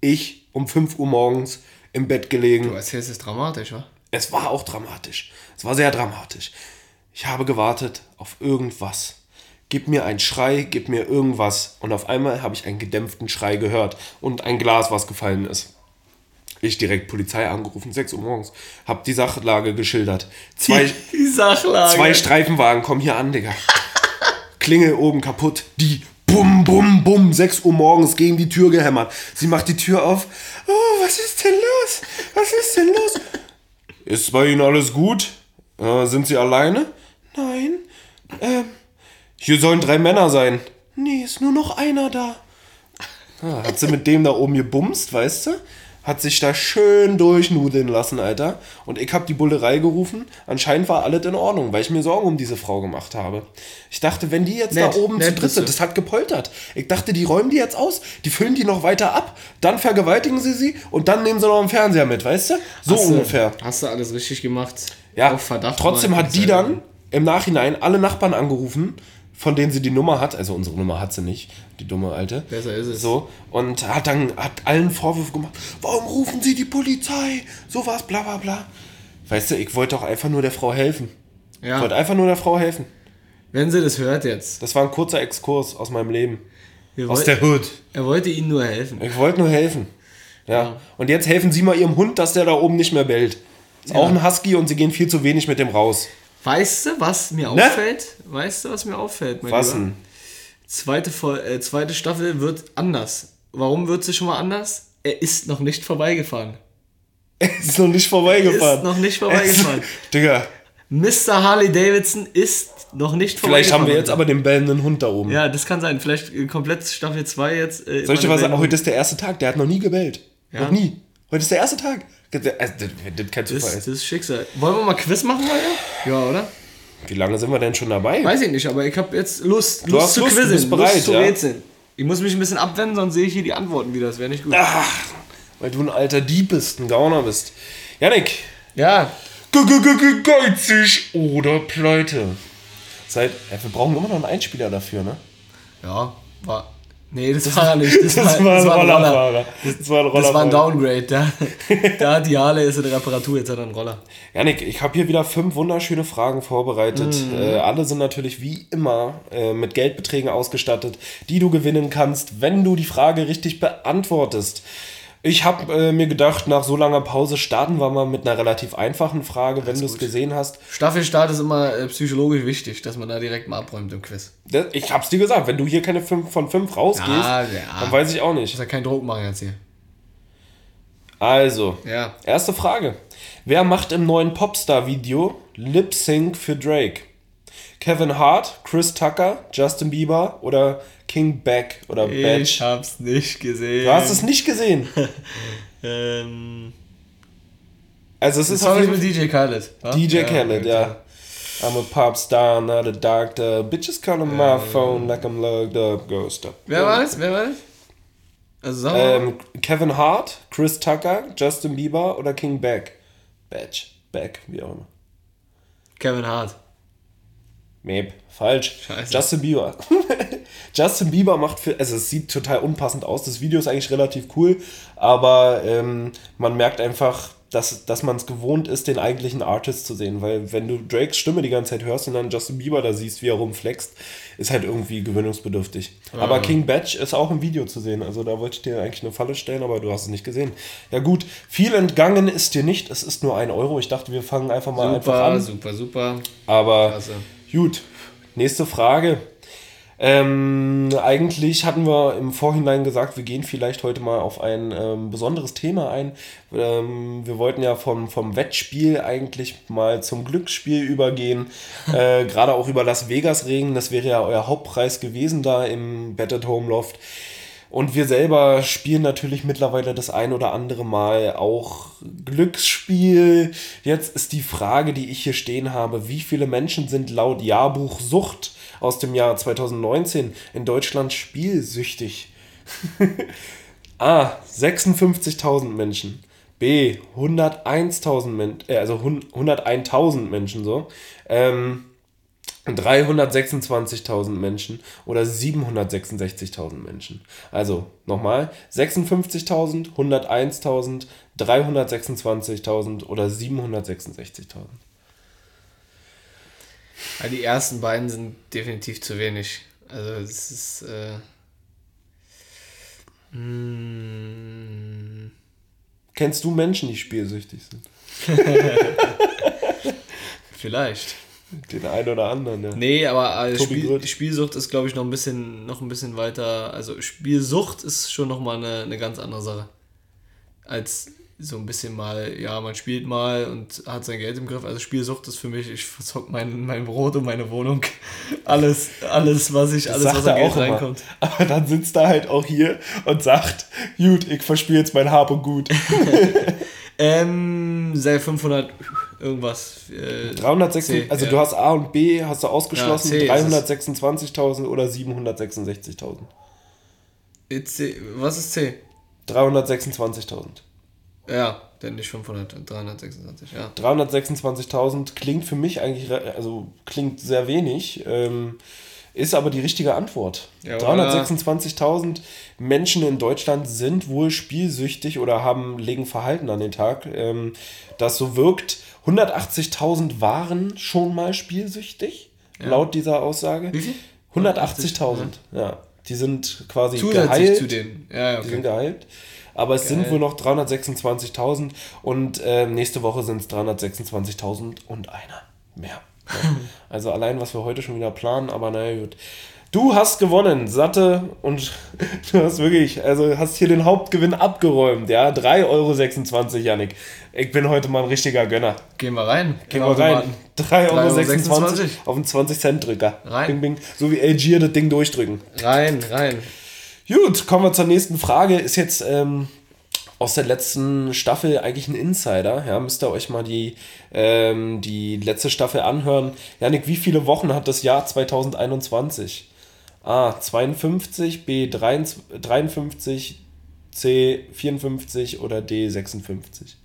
Speaker 2: Ich um 5 Uhr morgens im Bett gelegen.
Speaker 3: Du erzählst es dramatisch, wa?
Speaker 2: Es war auch dramatisch. Es war sehr dramatisch. Ich habe gewartet auf irgendwas. Gib mir einen Schrei, gib mir irgendwas. Und auf einmal habe ich einen gedämpften Schrei gehört und ein Glas, was gefallen ist. Ich direkt Polizei angerufen, 6 Uhr morgens. Hab die Sachlage geschildert. Zwei,
Speaker 3: Die Sachlage.
Speaker 2: zwei Streifenwagen kommen hier an, Digga. Klingel oben kaputt. Die bum, bum, bum, 6 Uhr morgens gegen die Tür gehämmert. Sie macht die Tür auf. Oh, was ist denn los? Was ist denn los? Ist bei Ihnen alles gut? Äh, sind Sie alleine? Nein. Ähm, hier sollen drei Männer sein. Nee, ist nur noch einer da. Ah, hat sie mit dem da oben gebumst, weißt du? Hat sich da schön durchnudeln lassen, Alter. Und ich hab die Bullerei gerufen. Anscheinend war alles in Ordnung, weil ich mir Sorgen um diese Frau gemacht habe. Ich dachte, wenn die jetzt
Speaker 3: Nett,
Speaker 2: da oben zu dritt sind,
Speaker 3: du.
Speaker 2: das hat gepoltert. Ich dachte, die räumen die jetzt aus, die füllen die noch weiter ab, dann vergewaltigen sie sie und dann nehmen sie noch einen Fernseher mit, weißt du? So
Speaker 3: Hast du-
Speaker 2: ungefähr.
Speaker 3: Hast du alles richtig gemacht?
Speaker 2: Ja,
Speaker 3: Auf Verdacht
Speaker 2: trotzdem hat die dann im Nachhinein alle Nachbarn angerufen, von denen sie die Nummer hat. Also unsere Nummer hat sie nicht, die dumme Alte.
Speaker 3: Besser ist es.
Speaker 2: So, und hat dann hat allen Vorwürfe gemacht. Warum rufen sie die Polizei? Sowas, bla bla bla. Weißt du, ich wollte doch einfach nur der Frau helfen. Ich
Speaker 3: Ja,
Speaker 2: wollte einfach nur der Frau helfen.
Speaker 3: wenn sie das hört jetzt.
Speaker 2: Das war ein kurzer Exkurs aus meinem Leben.
Speaker 3: Wir
Speaker 2: Aus der Hood.
Speaker 3: er wollte ihnen nur helfen.
Speaker 2: Ich wollte nur helfen. Ja.
Speaker 3: Ja.
Speaker 2: Und jetzt helfen Sie mal Ihrem Hund, dass der da oben nicht mehr bellt. Ist auch ein Husky und Sie gehen viel zu wenig mit dem raus.
Speaker 3: Weißt du, was mir
Speaker 2: Ne?
Speaker 3: auffällt? Weißt du, was mir auffällt? Mein
Speaker 2: Was
Speaker 3: Lieber?
Speaker 2: denn?
Speaker 3: Zweite, Fol- äh, zweite Staffel wird anders. Warum wird sie schon mal anders? Er ist noch nicht vorbeigefahren.
Speaker 2: Ist noch nicht vorbeigefahren.
Speaker 3: Ist noch nicht vorbeigefahren.
Speaker 2: Digga,
Speaker 3: Mr. Harley Davidson ist noch nicht vorbeigefahren.
Speaker 2: vielleicht haben wir jetzt aber den bellenden Hund da oben.
Speaker 3: Ja, das kann sein. Vielleicht äh, komplett Staffel 2 jetzt. Äh,
Speaker 2: Soll ich dir was sagen? Heute ist der erste Tag, der hat noch nie gebellt.
Speaker 3: Ja.
Speaker 2: Noch nie. Heute ist der erste Tag. Also, das, das kein
Speaker 3: das,
Speaker 2: Zufall
Speaker 3: das
Speaker 2: ist.
Speaker 3: ist Schicksal. Wollen wir mal Quiz machen, Alter? Ja, oder?
Speaker 2: Wie lange sind wir denn schon dabei?
Speaker 3: Weiß ich nicht, aber ich habe jetzt Lust,
Speaker 2: Du
Speaker 3: Lust
Speaker 2: hast
Speaker 3: zu
Speaker 2: Lust, du
Speaker 3: quizzen,
Speaker 2: bist bereit,
Speaker 3: Lust zu
Speaker 2: ja?
Speaker 3: rätseln. Ich muss mich ein bisschen abwenden, sonst sehe ich hier die Antworten wieder. Das wäre nicht gut.
Speaker 2: Ach, weil du ein alter Dieb bist, ein Gauner bist. Janik,
Speaker 3: Ja,
Speaker 2: Ge- ge- ge- ge- geizig oder pleite. Seit, wir brauchen immer noch einen Einspieler dafür, ne?
Speaker 3: ja, war. Nee, das war er nicht. Das,
Speaker 2: Das
Speaker 3: war,
Speaker 2: war ein
Speaker 3: Roller.
Speaker 2: Rollerfahrer. Das war ein
Speaker 3: Das war ein. Downgrade. Da, da die Harley ist in der Reparatur, jetzt hat er einen Roller.
Speaker 2: Janik, ich habe hier wieder fünf wunderschöne Fragen vorbereitet.
Speaker 3: Mhm.
Speaker 2: Äh, alle sind natürlich wie immer äh, mit Geldbeträgen ausgestattet, die du gewinnen kannst, wenn du die Frage richtig beantwortest. Ich habe äh, mir gedacht, nach so langer Pause starten wir mal mit einer relativ einfachen Frage, wenn du es gesehen hast.
Speaker 3: Staffelstart ist immer äh, psychologisch wichtig, dass man da direkt mal abräumt im Quiz.
Speaker 2: Das- Ich hab's dir gesagt, wenn du hier keine 5 von 5 rausgehst,
Speaker 3: Ja, ja.
Speaker 2: dann weiß ich auch
Speaker 3: Ich
Speaker 2: nicht.
Speaker 3: muss ja keinen Druck machen jetzt hier.
Speaker 2: Also,
Speaker 3: Ja.
Speaker 2: erste Frage. Wer macht im neuen Popstar-Video Lip Sync für Drake? Kevin Hart, Chris Tucker, Justin Bieber oder King Beck oder
Speaker 3: Ich
Speaker 2: Batch?
Speaker 3: hab's nicht gesehen.
Speaker 2: Du hast es nicht gesehen.
Speaker 3: Ähm,
Speaker 2: Also es ist jeden
Speaker 3: mit DJ Khaled. wa?
Speaker 2: DJ Khaled,
Speaker 3: okay.
Speaker 2: ja. I'm a Popstar, not a doctor. Bitches calling my phone like I'm logged up. Go stop.
Speaker 3: Wer war das? Wer war das? Also.
Speaker 2: Ähm, Kevin Hart, Chris Tucker, Justin Bieber oder King Beck? Batch, Beck, wie auch immer.
Speaker 3: Kevin Hart.
Speaker 2: Meep, falsch.
Speaker 3: Scheiße.
Speaker 2: Justin Bieber. Justin Bieber macht für, also es sieht total unpassend aus. Das Video ist eigentlich relativ cool, aber ähm, man merkt einfach, dass, dass man es gewohnt ist, den eigentlichen Artist zu sehen, weil wenn du Drakes Stimme die ganze Zeit hörst und dann Justin Bieber da siehst, wie er rumflext, ist halt irgendwie gewöhnungsbedürftig. Aber King Batch ist auch im Video zu sehen, also da wollte ich dir eigentlich eine Falle stellen, aber du hast es nicht gesehen. Ja gut, viel entgangen ist dir nicht, es ist nur ein Euro. Ich dachte, wir fangen einfach mal einfach
Speaker 3: Super,
Speaker 2: an.
Speaker 3: super, super.
Speaker 2: Aber
Speaker 3: Klasse.
Speaker 2: Gut, nächste Frage. Ähm, eigentlich hatten wir im Vorhinein gesagt, wir gehen vielleicht heute mal auf ein ähm, besonderes Thema ein. Ähm, wir wollten ja vom, vom Wettspiel eigentlich mal zum Glücksspiel übergehen. äh, Gerade auch über Las Vegas reden. Das wäre ja euer Hauptpreis gewesen da im at Home Loft. Und wir selber spielen natürlich mittlerweile das ein oder andere Mal auch Glücksspiel. Jetzt ist die Frage, die ich hier stehen habe, wie viele Menschen sind laut Jahrbuch Sucht aus dem Jahr 2019 in Deutschland spielsüchtig? A. 56.000 Menschen. B. 101.000 Menschen, äh, also 101.000 Menschen so. Ähm, 326.000 Menschen oder 766.000 Menschen. Also nochmal, 56.000, 101.000, 326.000 oder 766.000.
Speaker 3: Ja, die ersten beiden sind definitiv zu wenig. Also es ist... Äh,
Speaker 2: mm, Kennst du Menschen, die spielsüchtig sind?
Speaker 3: Vielleicht.
Speaker 2: Den einen oder anderen, ja.
Speaker 3: Nee, aber also Spiel, Spielsucht ist, glaube ich, noch ein bisschen, noch ein bisschen weiter. Also Spielsucht ist schon nochmal eine, eine ganz andere Sache. Als so ein bisschen mal, ja, man spielt mal und hat sein Geld im Griff. Also Spielsucht ist für mich, ich verzock mein, mein Brot und meine Wohnung. Alles, alles, was ich, alles, was an
Speaker 2: Geld reinkommt. Immer. Aber dann sitzt er halt auch hier und sagt, gut, ich verspiele jetzt mein Hab und Gut.
Speaker 3: ähm, sei 500 irgendwas. Äh,
Speaker 2: 306, C, also ja. du hast A und B, hast du ausgeschlossen, ja, 326.000 oder 766.000.
Speaker 3: Was ist C?
Speaker 2: 326.000.
Speaker 3: Ja, denn nicht 500, 326, ja.
Speaker 2: 326.000 klingt für mich eigentlich, also klingt sehr wenig, ähm, ist aber die richtige Antwort. Ja, 326.000 Menschen in Deutschland sind wohl spielsüchtig oder haben, legen Verhalten an den Tag, ähm, das so wirkt. 180.000 waren schon mal spielsüchtig, ja. laut dieser Aussage. Wie viel? 180.000, ja. Die sind quasi Zusätzlich geheilt. Zu den. Ja, okay. Die sind geheilt. Aber es Geil. sind wohl noch 326.000 und äh, nächste Woche sind es 326.000 und einer mehr. Also allein, was wir heute schon wieder planen, aber naja, gut. Du hast gewonnen, satte, und du hast wirklich, also hast hier den Hauptgewinn abgeräumt, ja. 3,26 Euro, Janik. Ich bin heute mal ein richtiger Gönner.
Speaker 3: Gehen wir rein.
Speaker 2: Gehen wir rein. 3,26 Euro auf den 20-Cent-Drücker. Rein. Bing, bing. So wie LG das Ding durchdrücken.
Speaker 3: Rein, rein.
Speaker 2: Gut, kommen wir zur nächsten Frage. Ist jetzt ähm, aus der letzten Staffel eigentlich ein Insider. Ja, müsst ihr euch mal die, ähm, die letzte Staffel anhören. Janik, wie viele Wochen hat das Jahr 2021? A. 52, B. 53, C. 54 oder D. 56?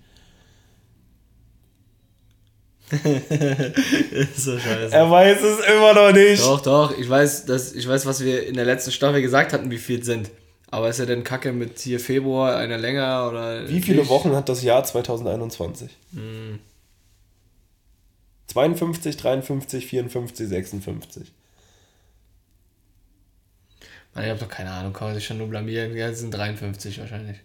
Speaker 3: so scheiße.
Speaker 2: Er weiß es immer noch nicht.
Speaker 3: Doch, doch. Ich weiß, dass, ich weiß, was wir in der letzten Staffel gesagt hatten, wie viel sind. Aber ist ja denn Kacke mit hier Februar, einer länger oder.
Speaker 2: Wie viele nicht? Wochen hat das Jahr 2021? Hm. 52, 53, 54, 56.
Speaker 3: Mann, ich hab doch keine Ahnung, kann man sich schon nur blamieren. Ja, es sind 53 wahrscheinlich.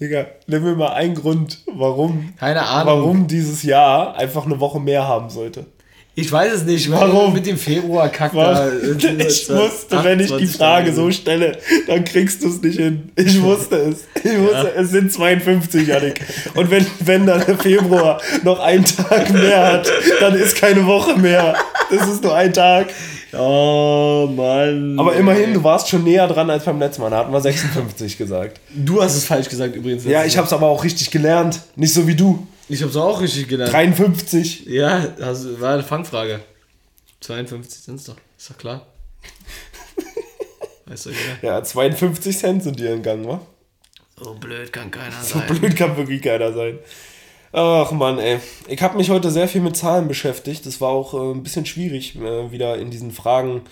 Speaker 2: Digga, nimm mir mal einen Grund, warum,
Speaker 3: Keine Ahnung.
Speaker 2: warum dieses Jahr einfach eine Woche mehr haben sollte.
Speaker 3: Ich weiß es nicht. Warum? Mit dem Februar kackt.
Speaker 2: Ich wusste, wenn ich die Frage so stelle, dann kriegst du es nicht hin. Ich wusste es. Ich wusste, ja. es sind 52, Janik. Und wenn, wenn dann der Februar noch einen Tag mehr hat, dann ist keine Woche mehr. Das ist nur ein Tag.
Speaker 3: Oh Mann.
Speaker 2: Aber immerhin, du warst schon näher dran als beim letzten Mal. Da hatten wir 56 gesagt.
Speaker 3: Du hast es falsch gesagt übrigens.
Speaker 2: Ja, ich hab's aber auch richtig gelernt. Nicht so wie du.
Speaker 3: Ich hab's auch richtig gelernt.
Speaker 2: 53.
Speaker 3: Ja, das war eine Fangfrage. 52 sind's doch. Ist doch klar.
Speaker 2: weißt du, ja. Ja, 52 Cent sind dir entgangen, wa?
Speaker 3: So blöd kann keiner sein.
Speaker 2: So blöd kann wirklich keiner sein. Ach man, ey. Ich habe mich heute sehr viel mit Zahlen beschäftigt. Das war auch äh, ein bisschen schwierig, äh, wieder in diesen Fragen,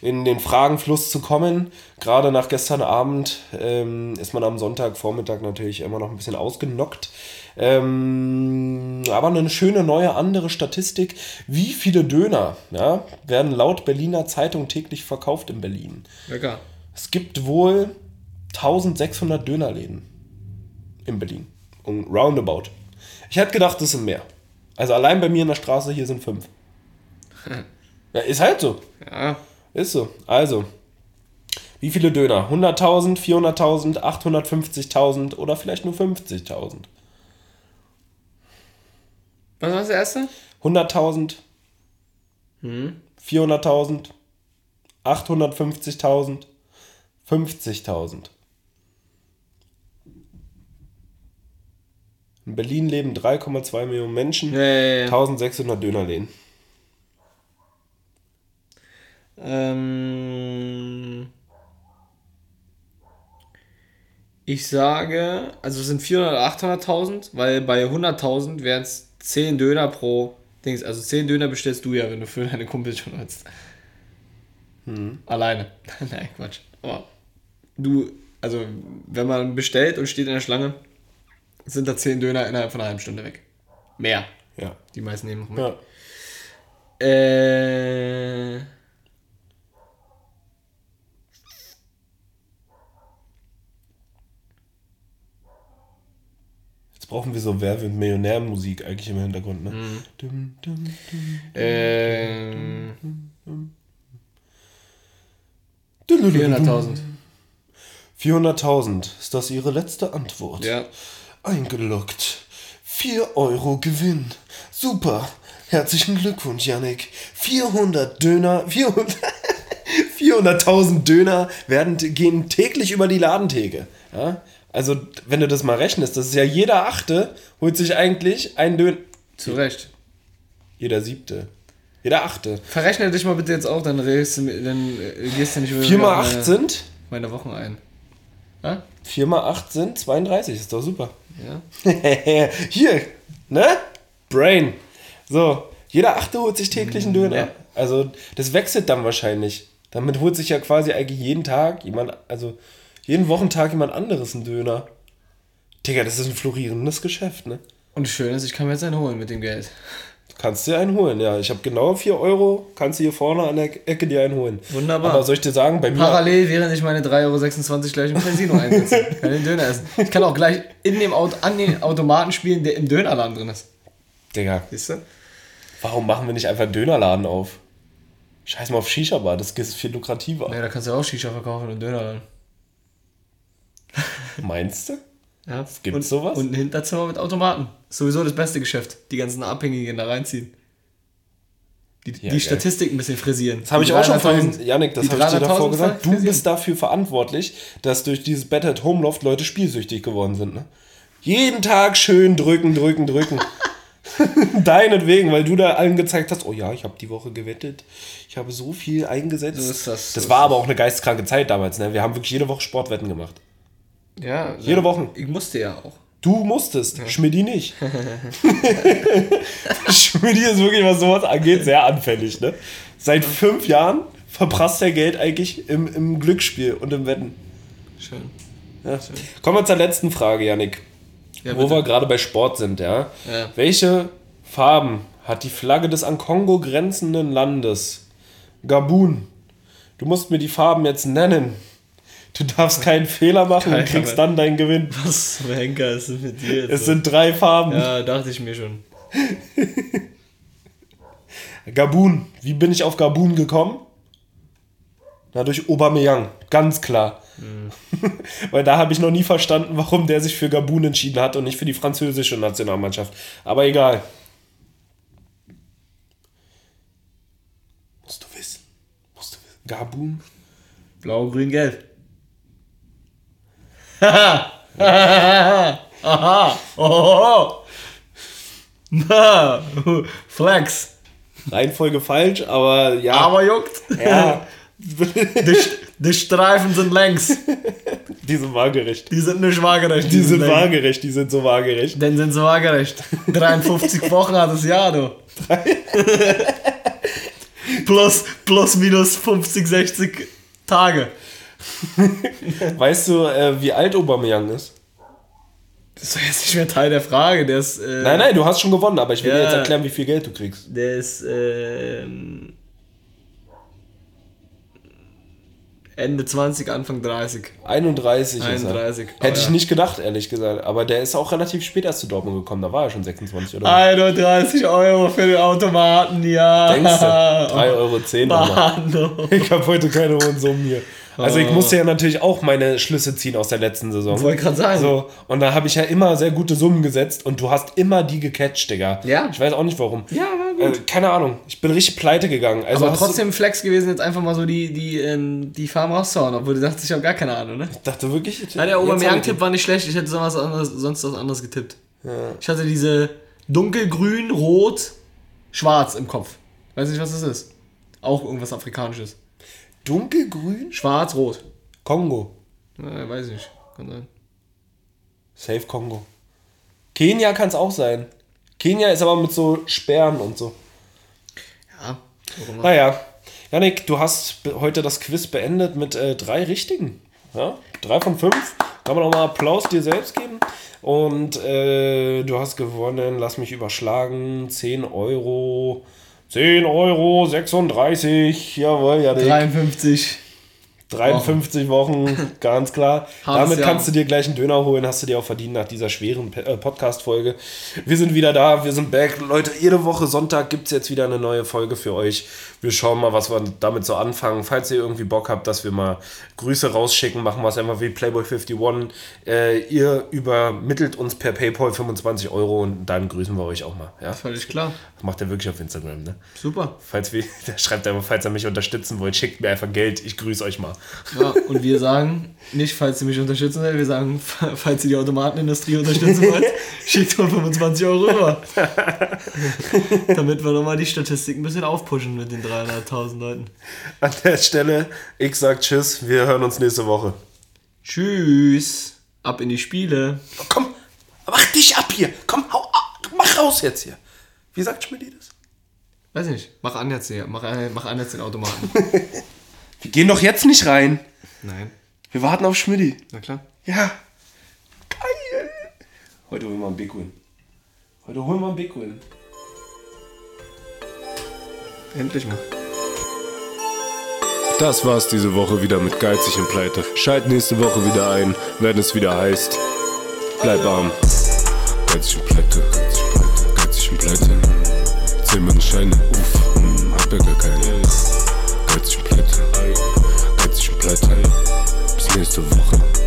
Speaker 2: in den Fragenfluss zu kommen. Gerade nach gestern Abend ähm, ist man am Sonntagvormittag natürlich immer noch ein bisschen ausgenockt. Ähm, aber eine schöne neue andere Statistik. Wie viele Döner ja, werden laut Berliner Zeitung täglich verkauft in Berlin?
Speaker 3: Lecker.
Speaker 2: Es gibt wohl 1600 Dönerläden in Berlin. Um roundabout. Ich hätte gedacht, das sind mehr. Also allein bei mir in der Straße hier sind fünf. ja, ist halt so.
Speaker 3: Ja.
Speaker 2: Ist so. Also, wie viele Döner? 100.000, 400.000, 850.000 oder vielleicht nur 50.000?
Speaker 3: Was war das erste?
Speaker 2: 100.000,
Speaker 3: hm?
Speaker 2: 400.000, 850.000 50.000. In Berlin leben 3,2 Millionen Menschen,
Speaker 3: Ja, ja, ja.
Speaker 2: 1600 Dönerläden.
Speaker 3: Ähm, ich sage, also es sind 400 oder 800.000, weil bei 100.000 wären es 10 Döner pro Dings. Also 10 Döner bestellst du ja, wenn du für deine Kumpels schon hast. Alleine. Nein, Quatsch. Aber du, also wenn man bestellt und steht in der Schlange, sind da 10 Döner innerhalb von einer halben Stunde weg. Mehr.
Speaker 2: Ja.
Speaker 3: Die meisten nehmen noch mit.
Speaker 2: ja.
Speaker 3: Äh.
Speaker 2: Brauchen wir so Wer wird Millionär-Musik eigentlich im Hintergrund, ne?
Speaker 3: Mhm.
Speaker 2: Dum, dum,
Speaker 3: Ähm.
Speaker 2: dum.
Speaker 3: 400.000.
Speaker 2: 400.000. Ist das Ihre letzte Antwort?
Speaker 3: Ja.
Speaker 2: Eingeloggt. 4 Euro Gewinn. Super. Herzlichen Glückwunsch, Yannick. 400 Döner, 400 400.000 Döner werden, gehen täglich über die Ladentheke. Ja? Also, wenn du das mal rechnest, das ist ja jeder Achte, holt sich eigentlich einen Döner.
Speaker 3: Zu Recht.
Speaker 2: Jeder Siebte. Jeder Achte.
Speaker 3: Verrechne dich mal bitte jetzt auch, dann, redest du, dann äh, gehst du nicht wieder
Speaker 2: 4 mal
Speaker 3: auf
Speaker 2: 8
Speaker 3: meine,
Speaker 2: sind?
Speaker 3: meine Wochen ein. Ja?
Speaker 2: 4 mal 8 sind 32, ist doch super.
Speaker 3: Ja.
Speaker 2: Hier, ne? Brain. So, jeder Achte holt sich täglich einen Döner.
Speaker 3: Ja.
Speaker 2: Also, das wechselt dann wahrscheinlich. Damit holt sich ja quasi eigentlich jeden Tag jemand, also jeden Wochentag jemand anderes einen Döner. Digga, das ist ein florierendes Geschäft, ne?
Speaker 3: Und schön ist, ich kann mir jetzt einen holen mit dem Geld.
Speaker 2: Du kannst dir einen holen, ja. Ich habe genau 4 Euro, kannst du hier vorne an der Ecke dir einen holen.
Speaker 3: Wunderbar.
Speaker 2: Aber soll ich dir sagen, bei mir.
Speaker 3: Parallel, während ich meine 3,26 Euro gleich im Casino einsetze. kann den Döner essen. Ich kann auch gleich in dem Auto, an den Automaten spielen, der im Dönerladen drin ist.
Speaker 2: Digga,
Speaker 3: Siehst du?
Speaker 2: warum machen wir nicht einfach einen Dönerladen auf? Scheiß mal auf Shisha-Bar, das ist viel lukrativer.
Speaker 3: Ja, da kannst du auch Shisha verkaufen im Dönerladen.
Speaker 2: Meinst du?
Speaker 3: Ja.
Speaker 2: Gibt's
Speaker 3: und,
Speaker 2: sowas?
Speaker 3: Und ein Hinterzimmer mit Automaten. Sowieso das beste Geschäft. Die ganzen Abhängigen da reinziehen. Die,
Speaker 2: Ja,
Speaker 3: die. Statistik ein bisschen frisieren.
Speaker 2: Das habe ich auch schon
Speaker 3: 300.000
Speaker 2: vorhin, Janik, das habe ich dir
Speaker 3: 300.000
Speaker 2: davor gesagt. Du bist dafür verantwortlich, dass durch dieses Bed at Home Loft Leute spielsüchtig geworden sind. Ne? Jeden Tag schön drücken, drücken, drücken. Deinetwegen, weil du da allen gezeigt hast, oh ja, ich habe die Woche gewettet, ich habe so viel eingesetzt.
Speaker 3: So das,
Speaker 2: das war aber auch eine geistkranke Zeit damals. Ne? Wir haben wirklich jede Woche Sportwetten gemacht.
Speaker 3: Ja,
Speaker 2: Jede
Speaker 3: ja.
Speaker 2: Woche.
Speaker 3: Ich musste ja auch.
Speaker 2: Du musstest, Schmidti nicht. Schmidti ist wirklich, was sowas angeht, sehr anfällig. Ne? Seit fünf Jahren verprasst er Geld eigentlich im, im Glücksspiel und im Wetten.
Speaker 3: Schön.
Speaker 2: Ja. Kommen wir zur letzten Frage, Yannick.
Speaker 3: Ja,
Speaker 2: wo wir gerade bei Sport sind, ja?
Speaker 3: Ja.
Speaker 2: Welche Farben hat die Flagge des an Kongo grenzenden Landes? Gabun. Du musst mir die Farben jetzt nennen. Du darfst keinen Fehler machen und
Speaker 3: Keiner
Speaker 2: kriegst
Speaker 3: mehr.
Speaker 2: dann deinen Gewinn.
Speaker 3: Was für Henker ist denn mit dir jetzt?
Speaker 2: Es sind drei Farben.
Speaker 3: ja, dachte ich mir schon.
Speaker 2: Gabun. Wie bin ich auf Gabun gekommen? Na, durch Aubameyang. Ganz klar. Weil da habe ich noch nie verstanden, warum der sich für Gabun entschieden hat und nicht für die französische Nationalmannschaft. Aber egal. Musst du wissen. Musst du wissen. Gabun?
Speaker 3: Blau, grün, gelb. Haha. Aha. Oh. Na. Flex.
Speaker 2: Reihenfolge falsch, aber ja.
Speaker 3: Aber juckt.
Speaker 2: ja.
Speaker 3: Die, die Streifen sind längs.
Speaker 2: die sind waagerecht.
Speaker 3: Die sind nicht waagerecht.
Speaker 2: Die sind
Speaker 3: längs.
Speaker 2: waagerecht, die sind so waagerecht.
Speaker 3: Denn sind sie waagerecht. 53 Wochen hat das Jahr, du. plus, plus, minus 50, 60 Tage.
Speaker 2: Weißt du, äh, wie alt Aubameyang ist?
Speaker 3: Das ist doch jetzt nicht mehr Teil der Frage. Der ist, äh,
Speaker 2: Nein, nein, du hast schon gewonnen, aber ich will dir
Speaker 3: Ja.
Speaker 2: jetzt erklären, wie viel Geld du kriegst.
Speaker 3: Der ist ähm, Ende 20, Anfang 30.
Speaker 2: 31 ist er.
Speaker 3: 31,
Speaker 2: Hätte
Speaker 3: aber
Speaker 2: ich
Speaker 3: ja.
Speaker 2: nicht gedacht, ehrlich gesagt. Aber der ist auch relativ spät erst zu Dortmund gekommen. Da war er schon 26 oder so.
Speaker 3: 31 Euro für den Automaten, ja.
Speaker 2: Denkst du? 3,10 Euro.
Speaker 3: Mann, oh.
Speaker 2: Ich habe heute keine hohen Summen hier. Also ich musste ja natürlich auch meine Schlüsse ziehen aus der letzten Saison.
Speaker 3: Wollte gerade sagen.
Speaker 2: So, und da habe ich ja immer sehr gute Summen gesetzt und du hast immer die gecatcht, Digga.
Speaker 3: Ja.
Speaker 2: Ich weiß auch nicht warum.
Speaker 3: Ja, war gut.
Speaker 2: Äh, keine Ahnung. Ich bin richtig pleite gegangen. Also
Speaker 3: Aber trotzdem Flex gewesen, jetzt einfach mal so die, die, ähm, die Farm rauszuhauen, obwohl du dachtest, ich habe gar keine Ahnung, ne?
Speaker 2: Ich dachte wirklich.
Speaker 3: Ja, der
Speaker 2: jetzt hab ich-
Speaker 3: Aubameyang-Tipp war nicht schlecht, ich hätte sonst was anderes, sonst was anderes getippt. Ich hatte diese dunkelgrün, rot, schwarz im Kopf. Weiß nicht, was das ist. Auch irgendwas Afrikanisches.
Speaker 2: Dunkelgrün?
Speaker 3: Schwarz, rot.
Speaker 2: Kongo.
Speaker 3: Ja, weiß ich nicht. Kann sein.
Speaker 2: Safe Kongo. Kenia kann es auch sein. Kenia ist aber mit so Sperren und so.
Speaker 3: Ja.
Speaker 2: Naja. Janik, du hast heute das Quiz beendet mit äh, drei richtigen. Ja? Drei von fünf. Kann man auch mal Applaus dir selbst geben. Und äh, du hast gewonnen, lass mich überschlagen, 10 Euro. 10 Euro 36. Jawohl, Janik.
Speaker 3: 53.
Speaker 2: 53 Wochen, ganz klar. Damit
Speaker 3: Jahr.
Speaker 2: kannst du dir gleich einen Döner holen, hast du dir auch verdient nach dieser schweren äh, Podcast-Folge. Wir sind wieder da, wir sind back. Leute, jede Woche Sonntag gibt es jetzt wieder eine neue Folge für euch. Wir schauen mal, was wir damit so anfangen. Falls ihr irgendwie Bock habt, dass wir mal Grüße rausschicken, machen wir es einfach wie Playboy51. Äh, ihr übermittelt uns per Paypal 25 Euro und dann grüßen wir euch auch mal. Ja?
Speaker 3: Völlig klar.
Speaker 2: Das macht er wirklich auf Instagram, ne?
Speaker 3: Super.
Speaker 2: Falls wir, der schreibt einfach, falls ihr mich unterstützen wollt, schickt mir einfach Geld, ich grüße euch mal.
Speaker 3: Ja, und wir sagen nicht, falls ihr mich unterstützen wollt, wir sagen, falls ihr die Automatenindustrie unterstützen wollt, schickt mal 25 Euro rüber. Damit wir nochmal die Statistik ein bisschen aufpushen mit den 300.000 Leuten.
Speaker 2: An der Stelle, ich sag Tschüss, wir hören uns nächste Woche.
Speaker 3: Tschüss. Ab in die Spiele.
Speaker 2: Komm, mach dich ab hier. Komm, hau. Mach raus jetzt hier. Wie sagt Schmidt das?
Speaker 3: Weiß nicht. Mach an jetzt hier. Mach, an- mach an jetzt den Automaten.
Speaker 2: Wir gehen doch jetzt nicht rein.
Speaker 3: Nein.
Speaker 2: Wir warten auf Schmidt.
Speaker 3: Na klar.
Speaker 2: Ja. Geil. Heute holen wir einen Big Win. Heute holen wir einen Big Win.
Speaker 3: Endlich mal.
Speaker 1: Das war's diese Woche wieder mit Geizig und Pleite. Schalt nächste Woche wieder ein, wenn es wieder heißt. Bleib arm. Geizig und Pleite. Geizig und Pleite. Zehn meine Scheine. Uff, hm, hab ja gar keine. Geizig Pleite. Bis nächste Woche.